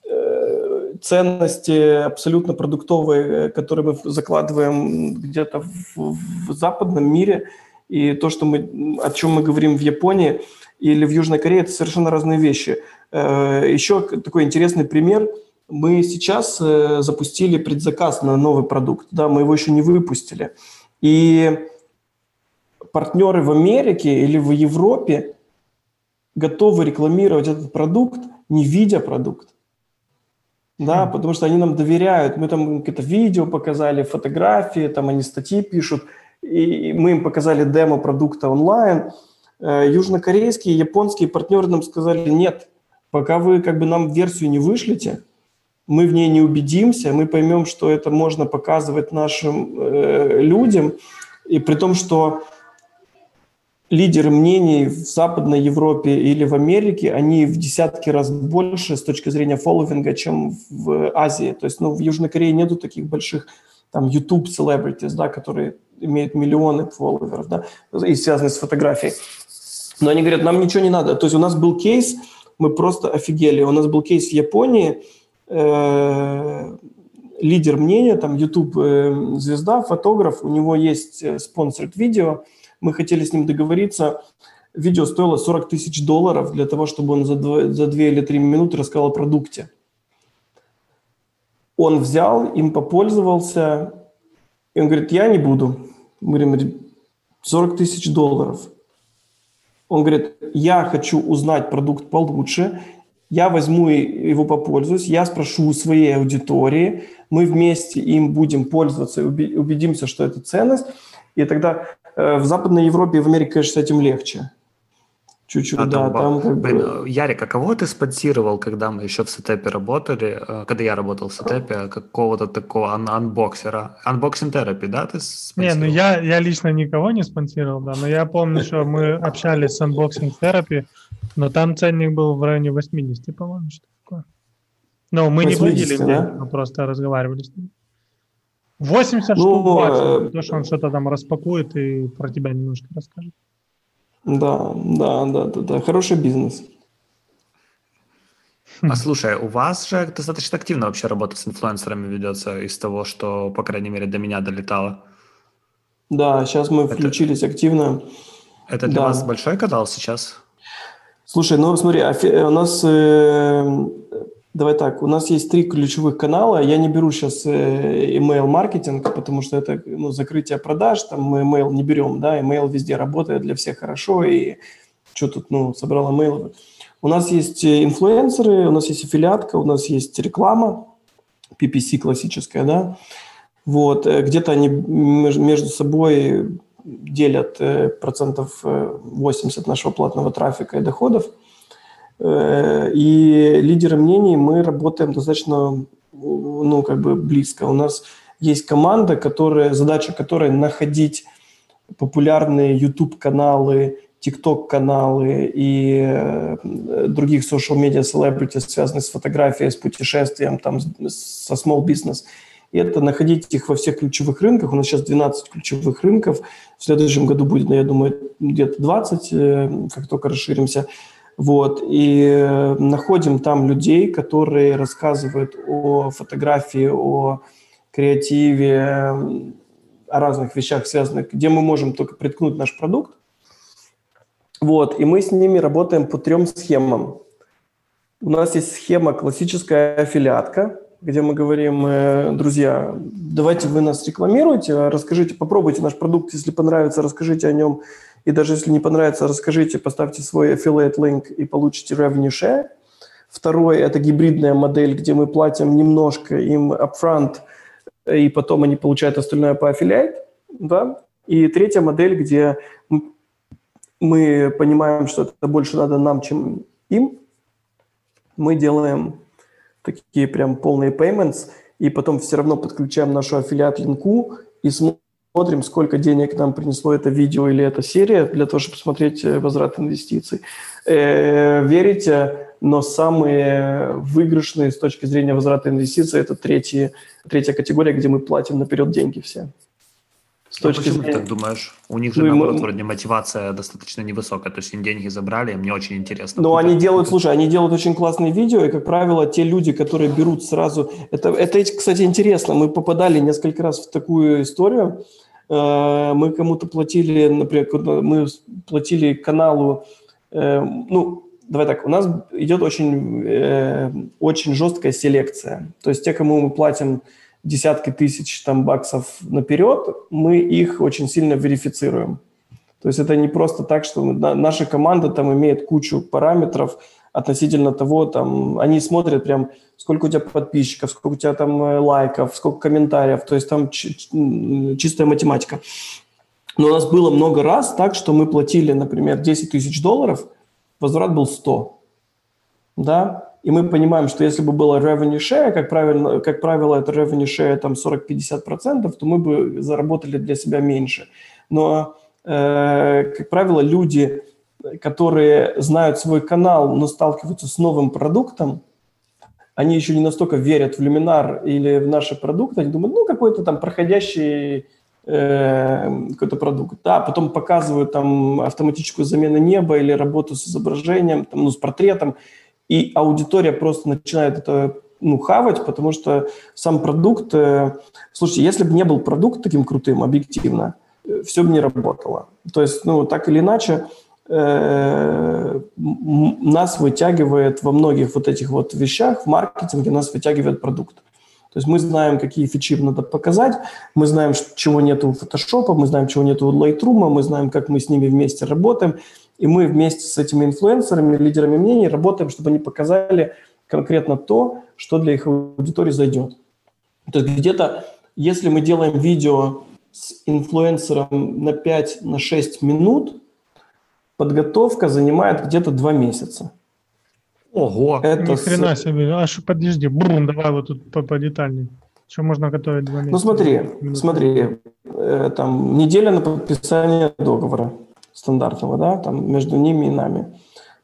э, ценности абсолютно продуктовые, которые мы закладываем где-то в, в западном мире, и то, что мы, о чем мы говорим в Японии или в Южной Корее, это совершенно разные вещи. Э, еще такой интересный пример. Мы сейчас э, запустили предзаказ на новый продукт, да, мы его еще не выпустили. И партнеры в Америке или в Европе готовы рекламировать этот продукт, не видя продукт. Да, mm. потому что они нам доверяют. Мы там какие-то видео показали, фотографии, там они статьи пишут, и мы им показали демо продукта онлайн. Э, южнокорейские, японские партнеры нам сказали, нет, пока вы как бы нам версию не вышлите, мы в ней не убедимся, мы поймем, что это можно показывать нашим э, людям, и при том, что лидеры мнений в Западной Европе или в Америке, они в десятки раз больше с точки зрения фолловинга, чем в Азии. То есть, ну, в Южной Корее нету таких больших там YouTube celebrities, да, которые имеют миллионы фолловеров, да, и связаны с фотографией. Но они говорят, нам ничего не надо. То есть у нас был кейс, мы просто офигели. У нас был кейс в Японии, э, лидер мнения, там YouTube э, звезда, фотограф, у него есть спонсор видео, мы хотели с ним договориться. Видео стоило 40 тысяч долларов для того, чтобы он за 2, за 2 или 3 минуты рассказал о продукте. Он взял, им попользовался, и он говорит, я не буду. Мы говорим, 40 тысяч долларов. Он говорит, я хочу узнать продукт получше, я возьму его попользуюсь, я спрошу у своей аудитории, мы вместе им будем пользоваться убедимся, что это ценность, и тогда Э, в Западной Европе и в Америке, конечно, с этим легче. Чуть-чуть, а да, там, там как Блин, бы... Ярик, а кого ты спонсировал, когда мы еще в сетепе работали, э, когда я работал в сетепе, какого-то такого ан- анбоксера? Unboxing Therapy, да, ты Не, ну я, я лично никого не спонсировал, да, но я помню, что мы общались с Unboxing Therapy, но там ценник был в районе 80, по-моему, что такое. Но мы 80, не платили да? мы просто разговаривали с ним. 80 ну, штук баксов, то, что он что-то там распакует и про тебя немножко расскажет. Да, да, да, да, да. Хороший бизнес. А слушай, у вас же достаточно активно вообще работа с инфлюенсерами ведется из того, что, по крайней мере, до меня долетало. Да, сейчас мы включились это, активно. Это для да. вас большой канал сейчас? Слушай, ну смотри, у нас э, Давай так, у нас есть три ключевых канала. Я не беру сейчас э, email-маркетинг, потому что это ну, закрытие продаж, там мы email не берем, да, email везде работает для всех хорошо, и что тут, ну, собрал email. У нас есть э, инфлюенсеры, у нас есть аффилиатка, у нас есть реклама, PPC классическая, да, вот, э, где-то они между собой делят процентов 80 нашего платного трафика и доходов – и лидеры мнений мы работаем достаточно, ну, как бы близко. У нас есть команда, которая, задача которой находить популярные YouTube-каналы, TikTok-каналы и э, других social media celebrities, связанных с фотографией, с путешествием, там, со small business. И это находить их во всех ключевых рынках. У нас сейчас 12 ключевых рынков. В следующем году будет, я думаю, где-то 20, э, как только расширимся. Вот, и э, находим там людей, которые рассказывают о фотографии, о креативе, о разных вещах связанных, где мы можем только приткнуть наш продукт. Вот, и мы с ними работаем по трем схемам. У нас есть схема классическая аффилиатка, где мы говорим, э, друзья, давайте вы нас рекламируете, расскажите, попробуйте наш продукт, если понравится, расскажите о нем и даже если не понравится, расскажите, поставьте свой affiliate link и получите revenue share. Второе – это гибридная модель, где мы платим немножко им upfront, и потом они получают остальное по affiliate. Да? И третья модель, где мы понимаем, что это больше надо нам, чем им. Мы делаем такие прям полные payments, и потом все равно подключаем нашу аффилиат-линку и смотрим, сколько денег нам принесло это видео или эта серия, для того, чтобы смотреть э, возврат инвестиций. Э, верите, но самые выигрышные с точки зрения возврата инвестиций – это третья, третья категория, где мы платим наперед деньги все. С а почему зрения... ты так думаешь? У них же, ну, наоборот, мы... вроде мотивация достаточно невысокая, то есть им деньги забрали, мне очень интересно. Но они делают, слушай, они делают очень классные видео, и, как правило, те люди, которые берут сразу... Это, это кстати, интересно, мы попадали несколько раз в такую историю, э, мы кому-то платили, например, мы платили каналу, э, ну, давай так, у нас идет очень, э, очень жесткая селекция. То есть те, кому мы платим десятки тысяч там баксов наперед, мы их очень сильно верифицируем. То есть это не просто так, что мы, наша команда там имеет кучу параметров относительно того, там, они смотрят прям, сколько у тебя подписчиков, сколько у тебя там э, лайков, сколько комментариев, то есть там чистая математика. Но у нас было много раз так, что мы платили, например, 10 тысяч долларов, возврат был 100. Да? И мы понимаем, что если бы было revenue share, как правило, как правило это revenue share там 40-50%, то мы бы заработали для себя меньше. Но, э, как правило, люди, которые знают свой канал, но сталкиваются с новым продуктом, они еще не настолько верят в люминар или в наши продукты, они думают, ну, какой-то там проходящий э, какой-то продукт. Да, потом показывают там автоматическую замену неба или работу с изображением, там, ну, с портретом, и аудитория просто начинает это ну, хавать, потому что сам продукт... Э, слушайте, если бы не был продукт таким крутым, объективно, э, все бы не работало. То есть, ну, так или иначе, э, нас вытягивает во многих вот этих вот вещах, в маркетинге нас вытягивает продукт. То есть мы знаем, какие фичи надо показать, мы знаем, чего нет у Photoshop, мы знаем, чего нет у Lightroom, мы знаем, как мы с ними вместе работаем, и мы вместе с этими инфлюенсерами, лидерами мнений работаем, чтобы они показали конкретно то, что для их аудитории зайдет. То есть где-то, если мы делаем видео с инфлюенсером на 5-6 на минут, подготовка занимает где-то 2 месяца. Ого, это Ни хрена с... себе. Аж подожди, брум, давай вот тут подетальней. Что можно готовить два месяца? Ну смотри, смотри, э, там неделя на подписание договора стандартного, да, там между ними и нами.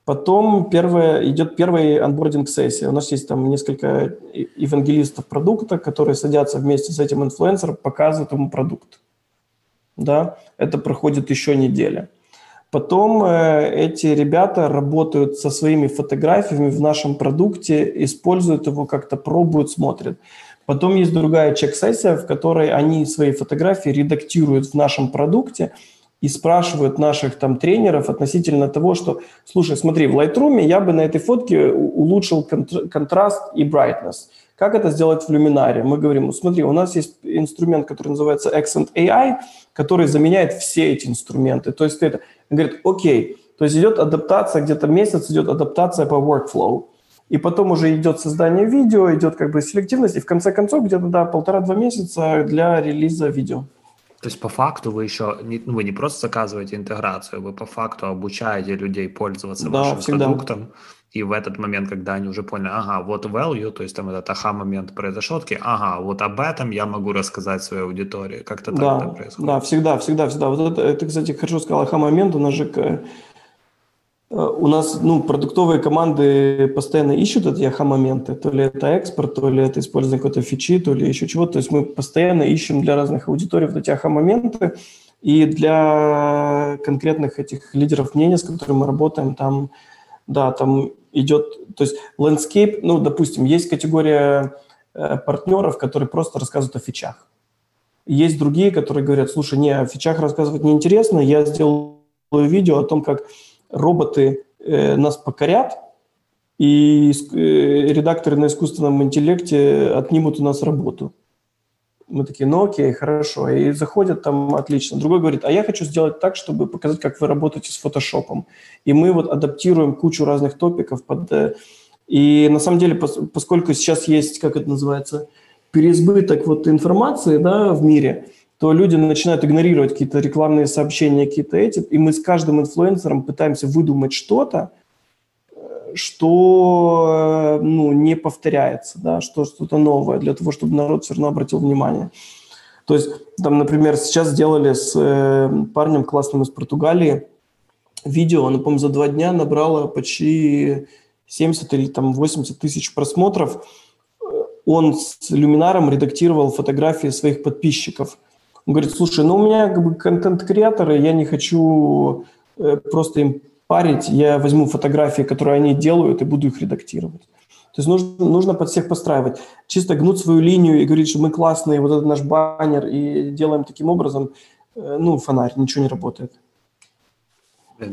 Потом первое, идет первая анбординг-сессия. У нас есть там несколько евангелистов продукта, которые садятся вместе с этим инфлюенсером, показывают ему продукт. Да, это проходит еще неделя. Потом э, эти ребята работают со своими фотографиями в нашем продукте, используют его как-то, пробуют, смотрят. Потом есть другая чек-сессия, в которой они свои фотографии редактируют в нашем продукте и спрашивают наших там тренеров относительно того, что, слушай, смотри, в Lightroom я бы на этой фотке улучшил контраст и brightness. Как это сделать в Luminary? Мы говорим, ну, смотри, у нас есть инструмент, который называется Accent AI, который заменяет все эти инструменты. То есть это говорит, окей, то есть идет адаптация, где-то месяц идет адаптация по workflow. И потом уже идет создание видео, идет как бы селективность, и в конце концов где-то да, полтора-два месяца для релиза видео. То есть по факту вы еще не, ну, вы не просто заказываете интеграцию, вы по факту обучаете людей пользоваться да, вашим всегда. продуктом. И в этот момент, когда они уже поняли, ага, вот value, то есть там этот аха-момент произошел, такие, ага, вот об этом я могу рассказать своей аудитории. Как-то да, так это происходит. Да, всегда, всегда, всегда. Вот это, это кстати, хорошо сказал, аха-момент, у нас же у нас ну, продуктовые команды постоянно ищут эти аха-моменты. То ли это экспорт, то ли это использование какой-то фичи, то ли еще чего-то. То есть мы постоянно ищем для разных аудиторий вот эти аха-моменты. И для конкретных этих лидеров мнения, с которыми мы работаем, там, да, там идет, то есть landscape, ну, допустим, есть категория э, партнеров, которые просто рассказывают о фичах. Есть другие, которые говорят, слушай, не, о фичах рассказывать неинтересно, я сделаю видео о том, как роботы э, нас покорят, и э, редакторы на искусственном интеллекте отнимут у нас работу. Мы такие, ну окей, хорошо. И заходят там, отлично. Другой говорит, а я хочу сделать так, чтобы показать, как вы работаете с фотошопом. И мы вот адаптируем кучу разных топиков под... Э, и на самом деле, поскольку сейчас есть, как это называется, переизбыток вот информации да, в мире, то люди начинают игнорировать какие-то рекламные сообщения, какие-то эти, и мы с каждым инфлюенсером пытаемся выдумать что-то, что ну, не повторяется, да, что что-то новое, для того, чтобы народ все равно обратил внимание. То есть, там, например, сейчас сделали с э, парнем классным из Португалии видео, оно, по-моему, за два дня набрало почти 70 или там 80 тысяч просмотров. Он с люминаром редактировал фотографии своих подписчиков. Он говорит, слушай, ну у меня как бы контент-креаторы, я не хочу э, просто им парить, я возьму фотографии, которые они делают, и буду их редактировать. То есть нужно, нужно под всех подстраивать. Чисто гнуть свою линию и говорить, что мы классные, вот это наш баннер, и делаем таким образом, э, ну, фонарь, ничего не работает.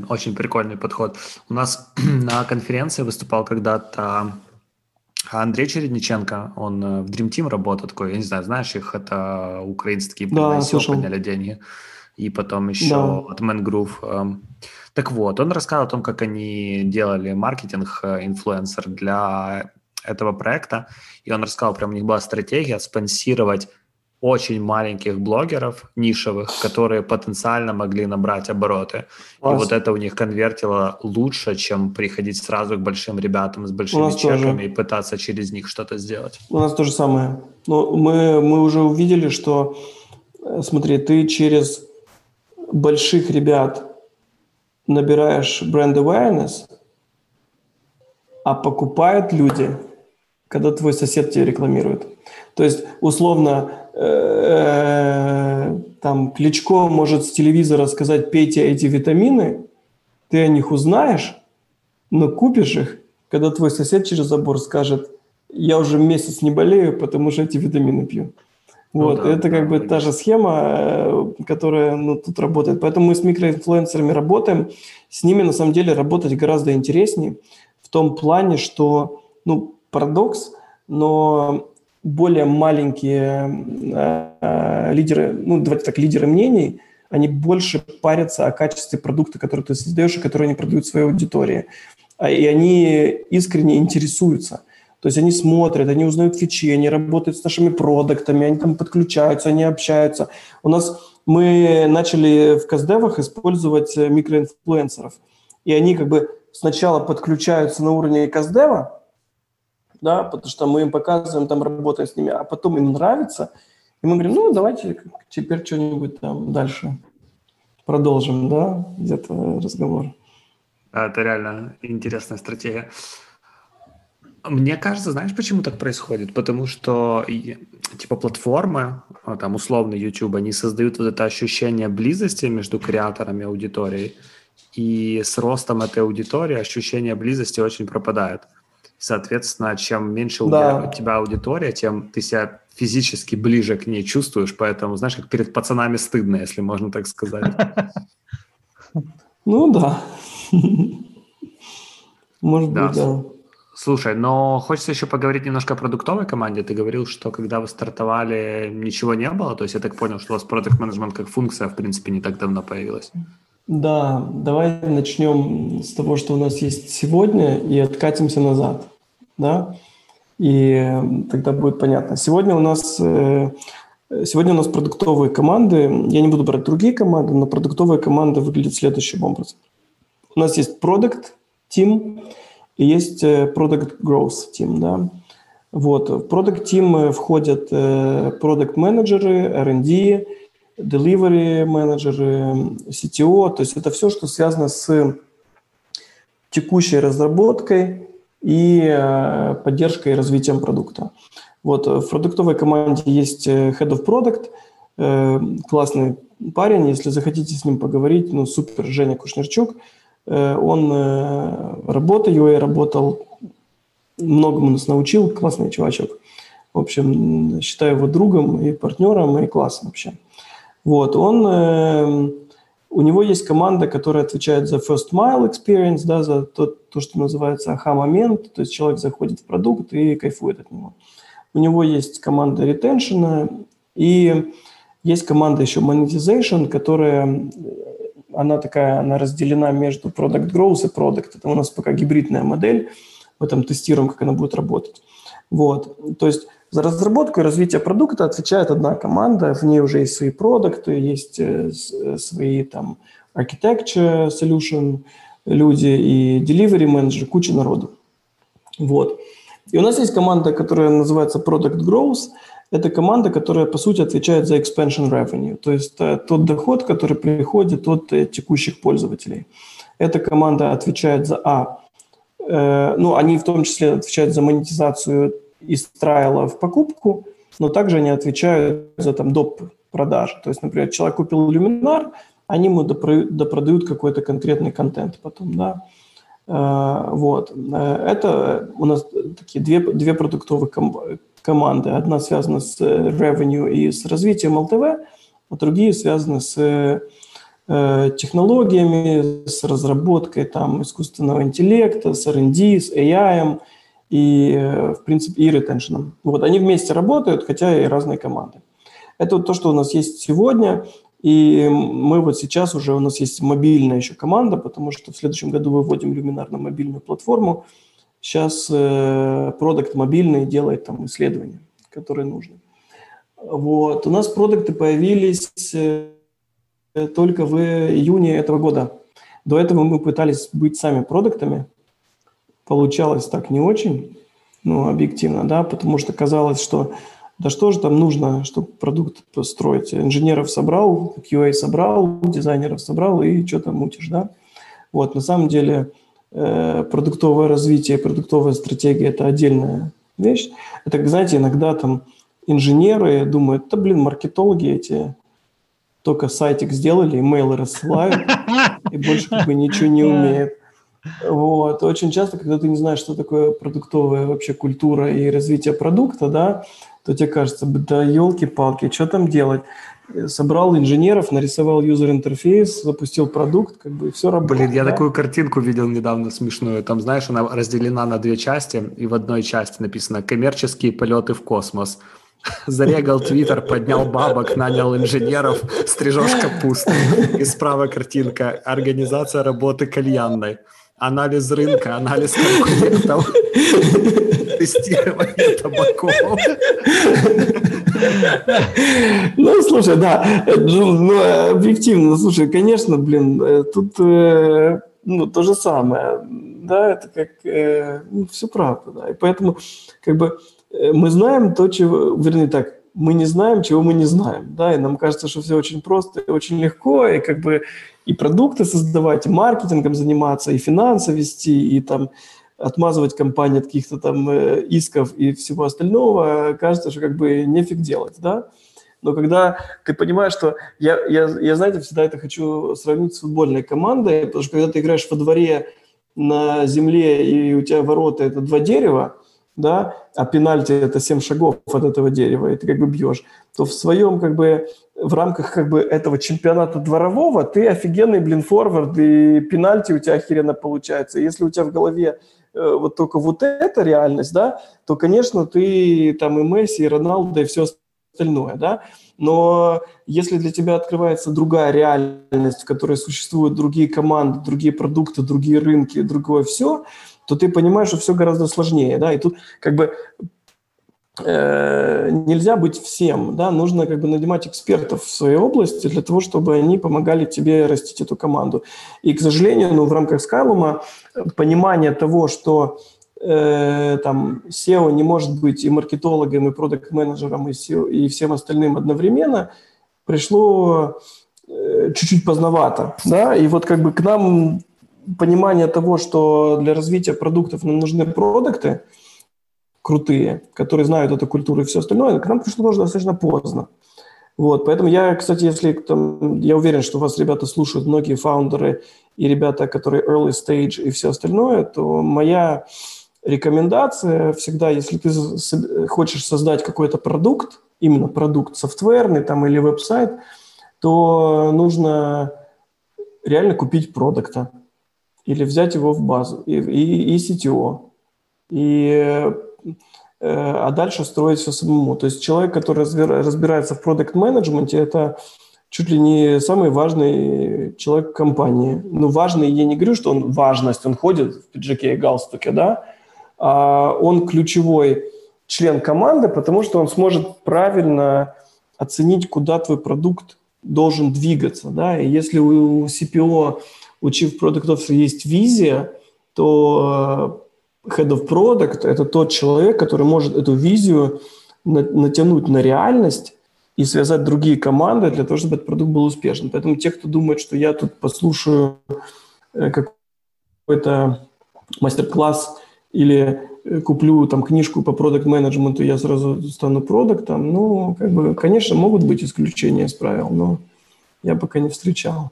Очень прикольный подход. У нас на конференции выступал когда-то Андрей Чередниченко, он э, в Dream Team работает такой, я не знаю, знаешь их, это украинские да, подняли деньги. И потом еще да. от Man Groove. Эм. Так вот, он рассказал о том, как они делали маркетинг э, инфлюенсер для этого проекта. И он рассказал, прям у них была стратегия спонсировать очень маленьких блогеров нишевых, которые потенциально могли набрать обороты. Класс. И вот это у них конвертило лучше, чем приходить сразу к большим ребятам с большими чеками тоже. и пытаться через них что-то сделать. У нас то же самое. Но мы, мы уже увидели, что, э, смотри, ты через больших ребят набираешь бренд awareness, а покупают люди, когда твой сосед тебе рекламирует. То есть, условно, там Кличко может с телевизора сказать, пейте эти витамины, ты о них узнаешь, но купишь их, когда твой сосед через забор скажет, я уже месяц не болею, потому что эти витамины пью. Ну вот, да, это как да, бы та же схема, э, которая ну, тут работает. Поэтому мы с микроинфлюенсерами работаем. С ними, на самом деле, работать гораздо интереснее в том плане, что, ну, парадокс, но более маленькие э, э, лидеры, ну, давайте так, лидеры мнений, они больше парятся о качестве продукта, который ты создаешь и который они продают своей аудитории. А, и они искренне интересуются. То есть они смотрят, они узнают фичи, они работают с нашими продуктами, они там подключаются, они общаются. У нас мы начали в каздевах использовать э, микроинфлюенсеров. И они как бы сначала подключаются на уровне каздева, да, потому что мы им показываем, там работаем с ними, а потом им нравится, и мы говорим, ну, давайте теперь что-нибудь там дальше продолжим, да, где-то разговор. Это реально интересная стратегия. Мне кажется, знаешь, почему так происходит? Потому что, типа, платформы, а, там, условно, YouTube, они создают вот это ощущение близости между креаторами и аудиторией, и с ростом этой аудитории ощущение близости очень пропадает. Соответственно, чем меньше да. у тебя аудитория, тем ты себя физически ближе к ней чувствуешь, поэтому, знаешь, как перед пацанами стыдно, если можно так сказать. Ну да. Может быть, да. Слушай, но хочется еще поговорить немножко о продуктовой команде. Ты говорил, что когда вы стартовали, ничего не было. То есть я так понял, что у вас продукт менеджмент как функция, в принципе, не так давно появилась. Да, давай начнем с того, что у нас есть сегодня, и откатимся назад. Да? И тогда будет понятно. Сегодня у нас э, Сегодня у нас продуктовые команды. Я не буду брать другие команды, но продуктовые команды выглядят следующим образом. У нас есть продукт, team и есть э, product growth team. Да? Вот. В product team входят э, продукт менеджеры R&D, delivery менеджеры, CTO, то есть это все, что связано с текущей разработкой и э, поддержкой и развитием продукта. Вот в продуктовой команде есть э, Head of Product, э, классный парень, если захотите с ним поговорить, ну супер, Женя Кушнерчук, он работа UA работал, многому нас научил, классный чувачок. В общем, считаю его другом и партнером, и классным вообще. Вот, он, э, у него есть команда, которая отвечает за first mile experience, да, за то, то что называется аха-момент, то есть человек заходит в продукт и кайфует от него. У него есть команда retention, и есть команда еще monetization, которая, она такая, она разделена между product growth и product. Это у нас пока гибридная модель, мы там тестируем, как она будет работать. Вот, то есть за разработку и развитие продукта отвечает одна команда, в ней уже есть свои продукты, есть э, э, свои там architecture solution люди и delivery менеджер, куча народу. Вот. И у нас есть команда, которая называется Product Growth. Это команда, которая, по сути, отвечает за expansion revenue, то есть э, тот доход, который приходит от текущих пользователей. Эта команда отвечает за А. Э, ну, они в том числе отвечают за монетизацию из трайла в покупку, но также они отвечают за там доп. продажи. То есть, например, человек купил люминар, они ему допродают какой-то конкретный контент потом, да. Э, вот. Э, это у нас такие две, две продуктовые ком- команды. Одна связана с revenue и с развитием LTV, а другие связаны с э, технологиями, с разработкой там, искусственного интеллекта, с R&D, с AI и, э, в принципе, и ретеншеном. Вот, они вместе работают, хотя и разные команды. Это вот то, что у нас есть сегодня, и мы вот сейчас уже, у нас есть мобильная еще команда, потому что в следующем году выводим Luminar на мобильную платформу. Сейчас э, продукт мобильный делает там исследования, которые нужны. Вот. У нас продукты появились э, только в июне этого года. До этого мы пытались быть сами продуктами. Получалось так не очень, ну, объективно, да, потому что казалось, что да что же там нужно, чтобы продукт построить? Инженеров собрал, QA собрал, дизайнеров собрал и что там мутишь, да? Вот, на самом деле э, продуктовое развитие, продуктовая стратегия – это отдельная вещь. Это, знаете, иногда там инженеры думают, да, блин, маркетологи эти только сайтик сделали, имейлы рассылают, и больше как бы ничего не умеют. Вот. Очень часто, когда ты не знаешь, что такое продуктовая вообще культура и развитие продукта, да, то тебе кажется, да елки-палки, что там делать? Собрал инженеров, нарисовал юзер-интерфейс, запустил продукт, как бы все работает. Блин, я да? такую картинку видел недавно смешную. Там, знаешь, она разделена на две части, и в одной части написано «Коммерческие полеты в космос». Зарегал твиттер, поднял бабок, нанял инженеров, стрижешь капусту. И справа картинка «Организация работы кальянной». Анализ рынка, анализ конкурентов, тестирование табаков. Ну, слушай, да, ну, объективно, слушай, конечно, блин, э, тут э, ну, то же самое, да, это как, э, ну, все правда, да, и поэтому, как бы, мы знаем то, чего, вернее так, мы не знаем, чего мы не знаем, да, и нам кажется, что все очень просто и очень легко, и как бы и продукты создавать, и маркетингом заниматься, и финансы вести, и там отмазывать компании от каких-то там э, исков и всего остального, кажется, что как бы нефиг делать, да. Но когда ты понимаешь, что я, я, я, знаете, всегда это хочу сравнить с футбольной командой, потому что когда ты играешь во дворе на земле, и у тебя ворота – это два дерева, да, а пенальти – это семь шагов от этого дерева, и ты как бы бьешь, то в своем как бы в рамках как бы этого чемпионата дворового ты офигенный, блин, форвард, и пенальти у тебя охеренно получается. Если у тебя в голове э, вот только вот эта реальность, да, то, конечно, ты там и Месси, и Роналдо, и все остальное, да. Но если для тебя открывается другая реальность, в которой существуют другие команды, другие продукты, другие рынки, другое все, то ты понимаешь, что все гораздо сложнее, да, и тут как бы Э, нельзя быть всем, да, нужно как бы нанимать экспертов в своей области для того, чтобы они помогали тебе растить эту команду. И, к сожалению, ну, в рамках Скайлума понимание того, что э, там SEO не может быть и маркетологом, и продукт-менеджером, и, SEO, и всем остальным одновременно, пришло э, чуть-чуть поздновато, да, и вот как бы к нам понимание того, что для развития продуктов нам нужны продукты, крутые, которые знают эту культуру и все остальное, к нам пришло тоже достаточно поздно. Вот, поэтому я, кстати, если там, я уверен, что вас ребята слушают, многие фаундеры и ребята, которые early stage и все остальное, то моя рекомендация всегда, если ты хочешь создать какой-то продукт, именно продукт софтверный там или веб-сайт, то нужно реально купить продукта или взять его в базу и, и, и CTO. И Э, а дальше строить все самому. То есть человек, который разбирается в продукт-менеджменте, это чуть ли не самый важный человек в компании. Ну, важный, я не говорю, что он важность, он ходит в пиджаке и галстуке, да, а он ключевой член команды, потому что он сможет правильно оценить, куда твой продукт должен двигаться, да, и если у CPO, у Chief Product Officer есть визия, то head of product – это тот человек, который может эту визию натянуть на реальность и связать другие команды для того, чтобы этот продукт был успешным. Поэтому те, кто думает, что я тут послушаю э, какой-то мастер-класс или э, куплю там книжку по продукт менеджменту я сразу стану продуктом, ну, как бы, конечно, могут быть исключения из правил, но я пока не встречал.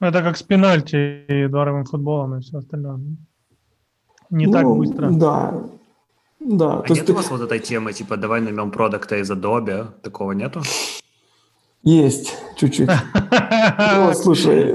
Это как с пенальти и дворовым футболом и все остальное не ну, так быстро. Да, да. А то нет ты... у вас вот этой темы, типа, давай наймем продукта из Adobe? Такого нету? Есть, чуть-чуть. Ну, слушай.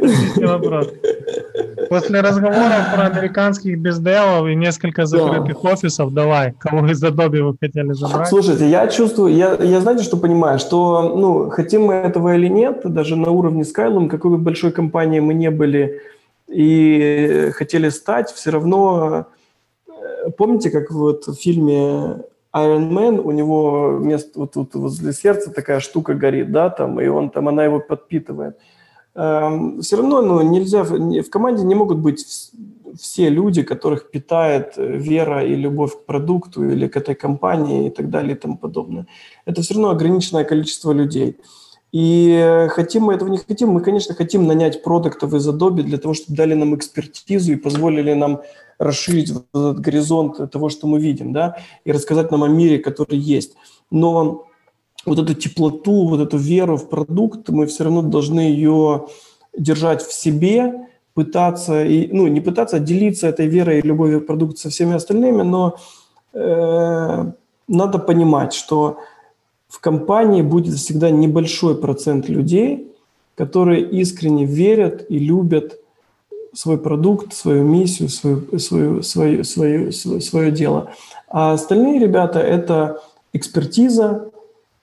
После разговоров про американских безделов и несколько закрытых да. офисов, давай, кого из Adobe вы хотели забрать? Слушайте, я чувствую, я, я знаете, что понимаю, что, ну, хотим мы этого или нет, даже на уровне Skylum, какой бы большой компании мы не были и хотели стать, все равно, э, помните, как вот в фильме Iron Man, у него место вот тут возле сердца такая штука горит, да, там, и он там, она его подпитывает. Эм, все равно, ну, нельзя, в команде не могут быть все люди, которых питает вера и любовь к продукту или к этой компании и так далее и тому подобное. Это все равно ограниченное количество людей. И хотим мы этого не хотим, мы, конечно, хотим нанять продуктов из Adobe для того, чтобы дали нам экспертизу и позволили нам расширить этот горизонт того, что мы видим, да, и рассказать нам о мире, который есть. Но вот эту теплоту, вот эту веру в продукт, мы все равно должны ее держать в себе, пытаться, и, ну, не пытаться, а делиться этой верой и любовью к продукту со всеми остальными, но э, надо понимать, что в компании будет всегда небольшой процент людей, которые искренне верят и любят свой продукт, свою миссию, свою, свою, свою, свою, свое, свое дело. А остальные ребята – это экспертиза,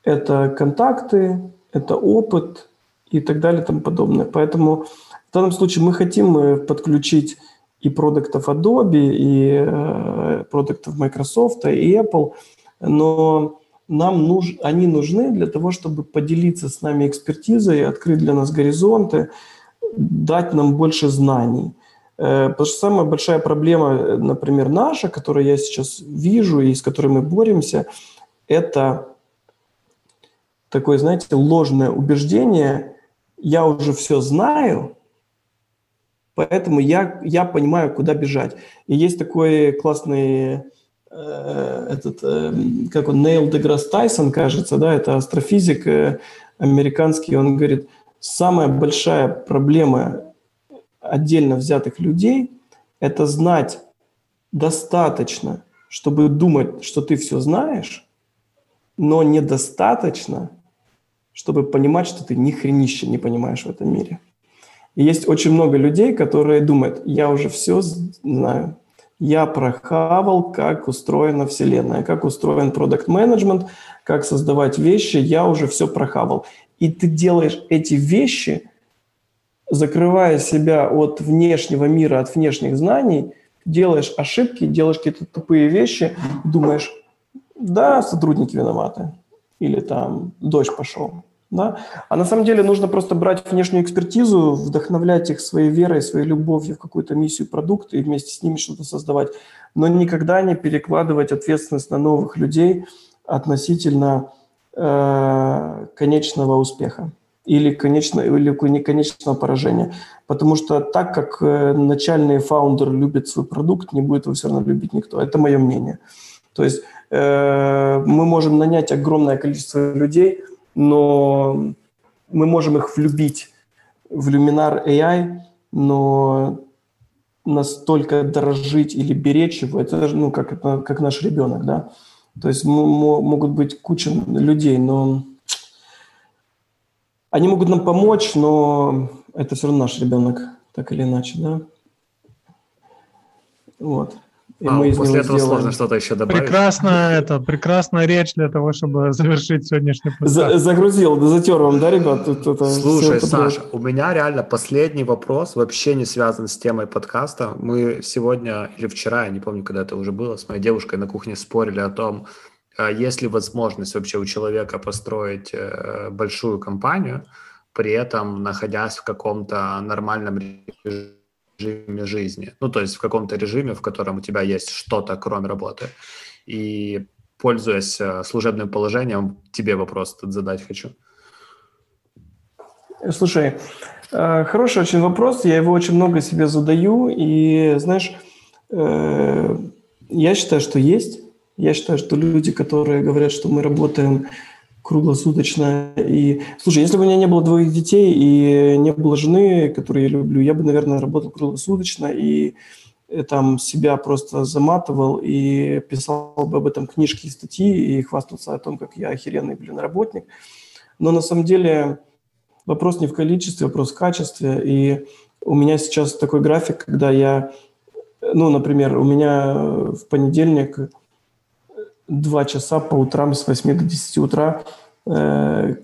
это контакты, это опыт и так далее и тому подобное. Поэтому в данном случае мы хотим э, подключить и продуктов Adobe, и э, продуктов Microsoft, и Apple, но нам нуж, они нужны для того, чтобы поделиться с нами экспертизой, открыть для нас горизонты, дать нам больше знаний. Э, потому что самая большая проблема, например, наша, которую я сейчас вижу и с которой мы боремся, это такое, знаете, ложное убеждение, я уже все знаю, поэтому я, я понимаю, куда бежать. И есть такой классный э, этот, э, как он, Нейл Деграсс Тайсон, кажется, да, это астрофизик э, американский, он говорит, самая большая проблема отдельно взятых людей – это знать достаточно, чтобы думать, что ты все знаешь, но недостаточно, чтобы понимать, что ты ни хренища не понимаешь в этом мире. И есть очень много людей, которые думают, я уже все знаю, я прохавал, как устроена Вселенная, как устроен продукт менеджмент как создавать вещи, я уже все прохавал. И ты делаешь эти вещи, закрывая себя от внешнего мира, от внешних знаний, делаешь ошибки, делаешь какие-то тупые вещи, думаешь, да, сотрудники виноваты, или там дождь пошел. Да? А на самом деле нужно просто брать внешнюю экспертизу, вдохновлять их своей верой, своей любовью в какую-то миссию продукта и вместе с ними что-то создавать. Но никогда не перекладывать ответственность на новых людей относительно э, конечного успеха или, конечно, или конечного поражения. Потому что так как э, начальный фаундер любит свой продукт, не будет его все равно любить никто. Это мое мнение. То есть э, мы можем нанять огромное количество людей, но мы можем их влюбить в Luminar AI, но настолько дорожить или беречь его, это ну, как, как наш ребенок, да. То есть могут быть куча людей, но они могут нам помочь, но это все равно наш ребенок, так или иначе, да. Вот. И а, мы после этого сделаем. сложно что-то еще добавить. Прекрасная, это, прекрасная речь для того, чтобы завершить сегодняшний подкаст. За, загрузил, да затер вам, да, ребят? Тут, это, Слушай, Саша, у меня реально последний вопрос, вообще не связан с темой подкаста. Мы сегодня или вчера, я не помню, когда это уже было, с моей девушкой на кухне спорили о том, а есть ли возможность вообще у человека построить э, большую компанию, при этом находясь в каком-то нормальном режиме режиме жизни. Ну, то есть в каком-то режиме, в котором у тебя есть что-то, кроме работы. И пользуясь э, служебным положением, тебе вопрос тут задать хочу. Слушай, э, хороший очень вопрос. Я его очень много себе задаю. И, знаешь, э, я считаю, что есть. Я считаю, что люди, которые говорят, что мы работаем круглосуточно. И, слушай, если бы у меня не было двоих детей и не было жены, которую я люблю, я бы, наверное, работал круглосуточно и э, там себя просто заматывал и писал бы об этом книжки и статьи и хвастался о том, как я охеренный, блин, работник. Но на самом деле Вопрос не в количестве, вопрос в качестве. И у меня сейчас такой график, когда я, ну, например, у меня в понедельник два часа по утрам с 8 до 10 утра э,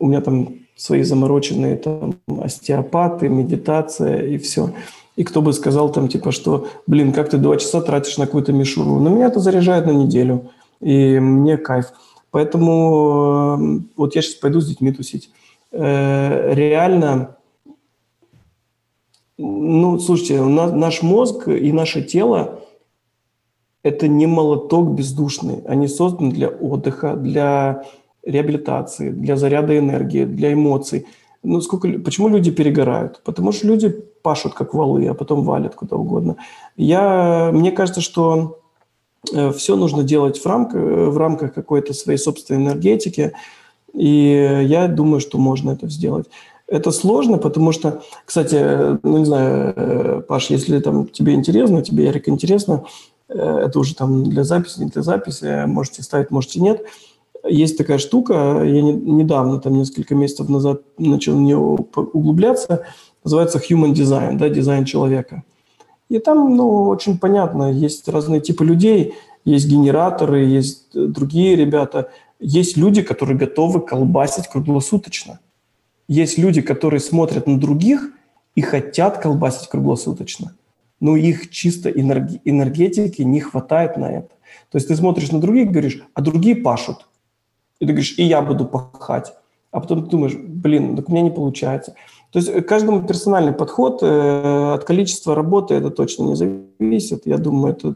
у меня там свои замороченные там остеопаты, медитация и все. И кто бы сказал там типа, что, блин, как ты два часа тратишь на какую-то мишуру? Но меня это заряжает на неделю, и мне кайф. Поэтому э, вот я сейчас пойду с детьми тусить. Э, реально, ну, слушайте, наш мозг и наше тело – это не молоток бездушный. Они созданы для отдыха, для реабилитации, для заряда энергии, для эмоций. Ну, сколько, почему люди перегорают? Потому что люди пашут как валы, а потом валят куда угодно. Я, мне кажется, что э, все нужно делать в рамках, в рамках какой-то своей собственной энергетики, и я думаю, что можно это сделать. Это сложно, потому что, кстати, ну не знаю, э, Паш, если там тебе интересно, тебе, Ярик, интересно, это уже там для записи, не для записи, можете ставить, можете нет – есть такая штука, я не, недавно, там несколько месяцев назад начал в нее углубляться, называется human design, да, дизайн человека. И там, ну, очень понятно, есть разные типы людей, есть генераторы, есть другие ребята, есть люди, которые готовы колбасить круглосуточно. Есть люди, которые смотрят на других и хотят колбасить круглосуточно. Но их чисто энергетики не хватает на это. То есть ты смотришь на других говоришь, а другие пашут. И ты говоришь, и я буду пахать. А потом ты думаешь, блин, так у меня не получается. То есть каждому персональный подход э, от количества работы это точно не зависит. Я думаю, это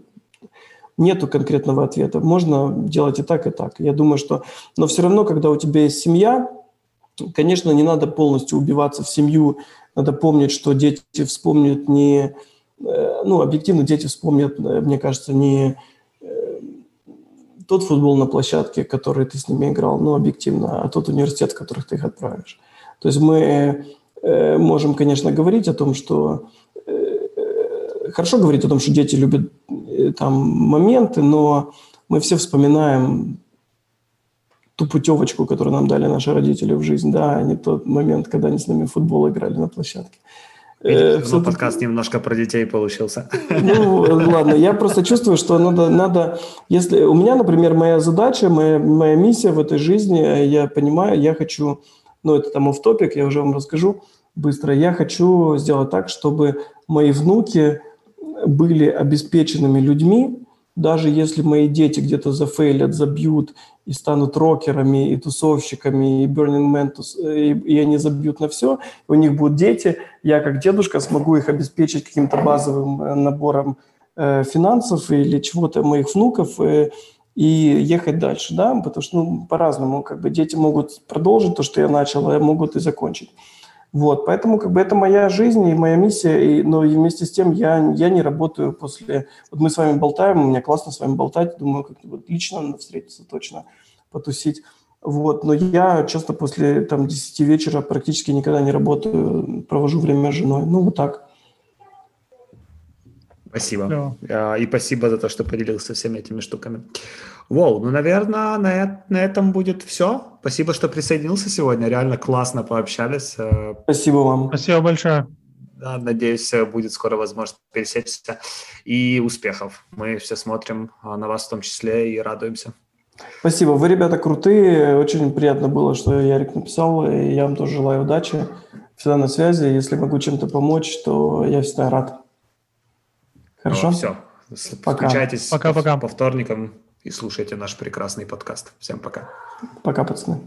нету конкретного ответа. Можно делать и так, и так. Я думаю, что... Но все равно, когда у тебя есть семья, конечно, не надо полностью убиваться в семью. Надо помнить, что дети вспомнят не... Э, ну, объективно дети вспомнят, э, мне кажется, не тот футбол на площадке, который ты с ними играл, ну, объективно, а тот университет, в который ты их отправишь. То есть мы э, можем, конечно, говорить о том, что э, э, хорошо говорить о том, что дети любят э, там моменты, но мы все вспоминаем ту путевочку, которую нам дали наши родители в жизнь, да, а не тот момент, когда они с нами в футбол играли на площадке. Э, ну, подкаст немножко про детей получился. Ну, ладно, я просто чувствую, что надо, надо, если у меня, например, моя задача, моя, моя миссия в этой жизни, я понимаю, я хочу, ну, это там в топик я уже вам расскажу быстро, я хочу сделать так, чтобы мои внуки были обеспеченными людьми, даже если мои дети где-то зафейлят, забьют и станут рокерами, и тусовщиками, и Burning Man, и, и они забьют на все, у них будут дети, я как дедушка смогу их обеспечить каким-то базовым э, набором э, финансов или чего-то моих внуков э, и ехать дальше, да, потому что, ну, по-разному, как бы дети могут продолжить то, что я начал, а могут и закончить. Вот, поэтому как бы это моя жизнь и моя миссия, и, но и вместе с тем я, я не работаю после... Вот мы с вами болтаем, у меня классно с вами болтать, думаю, как вот лично надо встретиться точно, потусить. Вот, но я часто после там 10 вечера практически никогда не работаю, провожу время с женой. Ну, вот так. Спасибо. Да. И спасибо за то, что поделился всеми этими штуками. Воу, ну, наверное, на, на этом будет все. Спасибо, что присоединился сегодня. Реально классно пообщались. Э, спасибо вам. Спасибо большое. Да, надеюсь, э, будет скоро возможность пересечься. И успехов. Мы все смотрим а, на вас в том числе и радуемся. Спасибо. Вы, ребята, крутые. Очень приятно было, что Ярик написал. И я вам тоже желаю удачи. Всегда на связи. Если могу чем-то помочь, то я всегда рад. Хорошо? Ну, все. Пока. Включайтесь пока, пока. по вторникам и слушайте наш прекрасный подкаст. Всем пока. Пока, пацаны.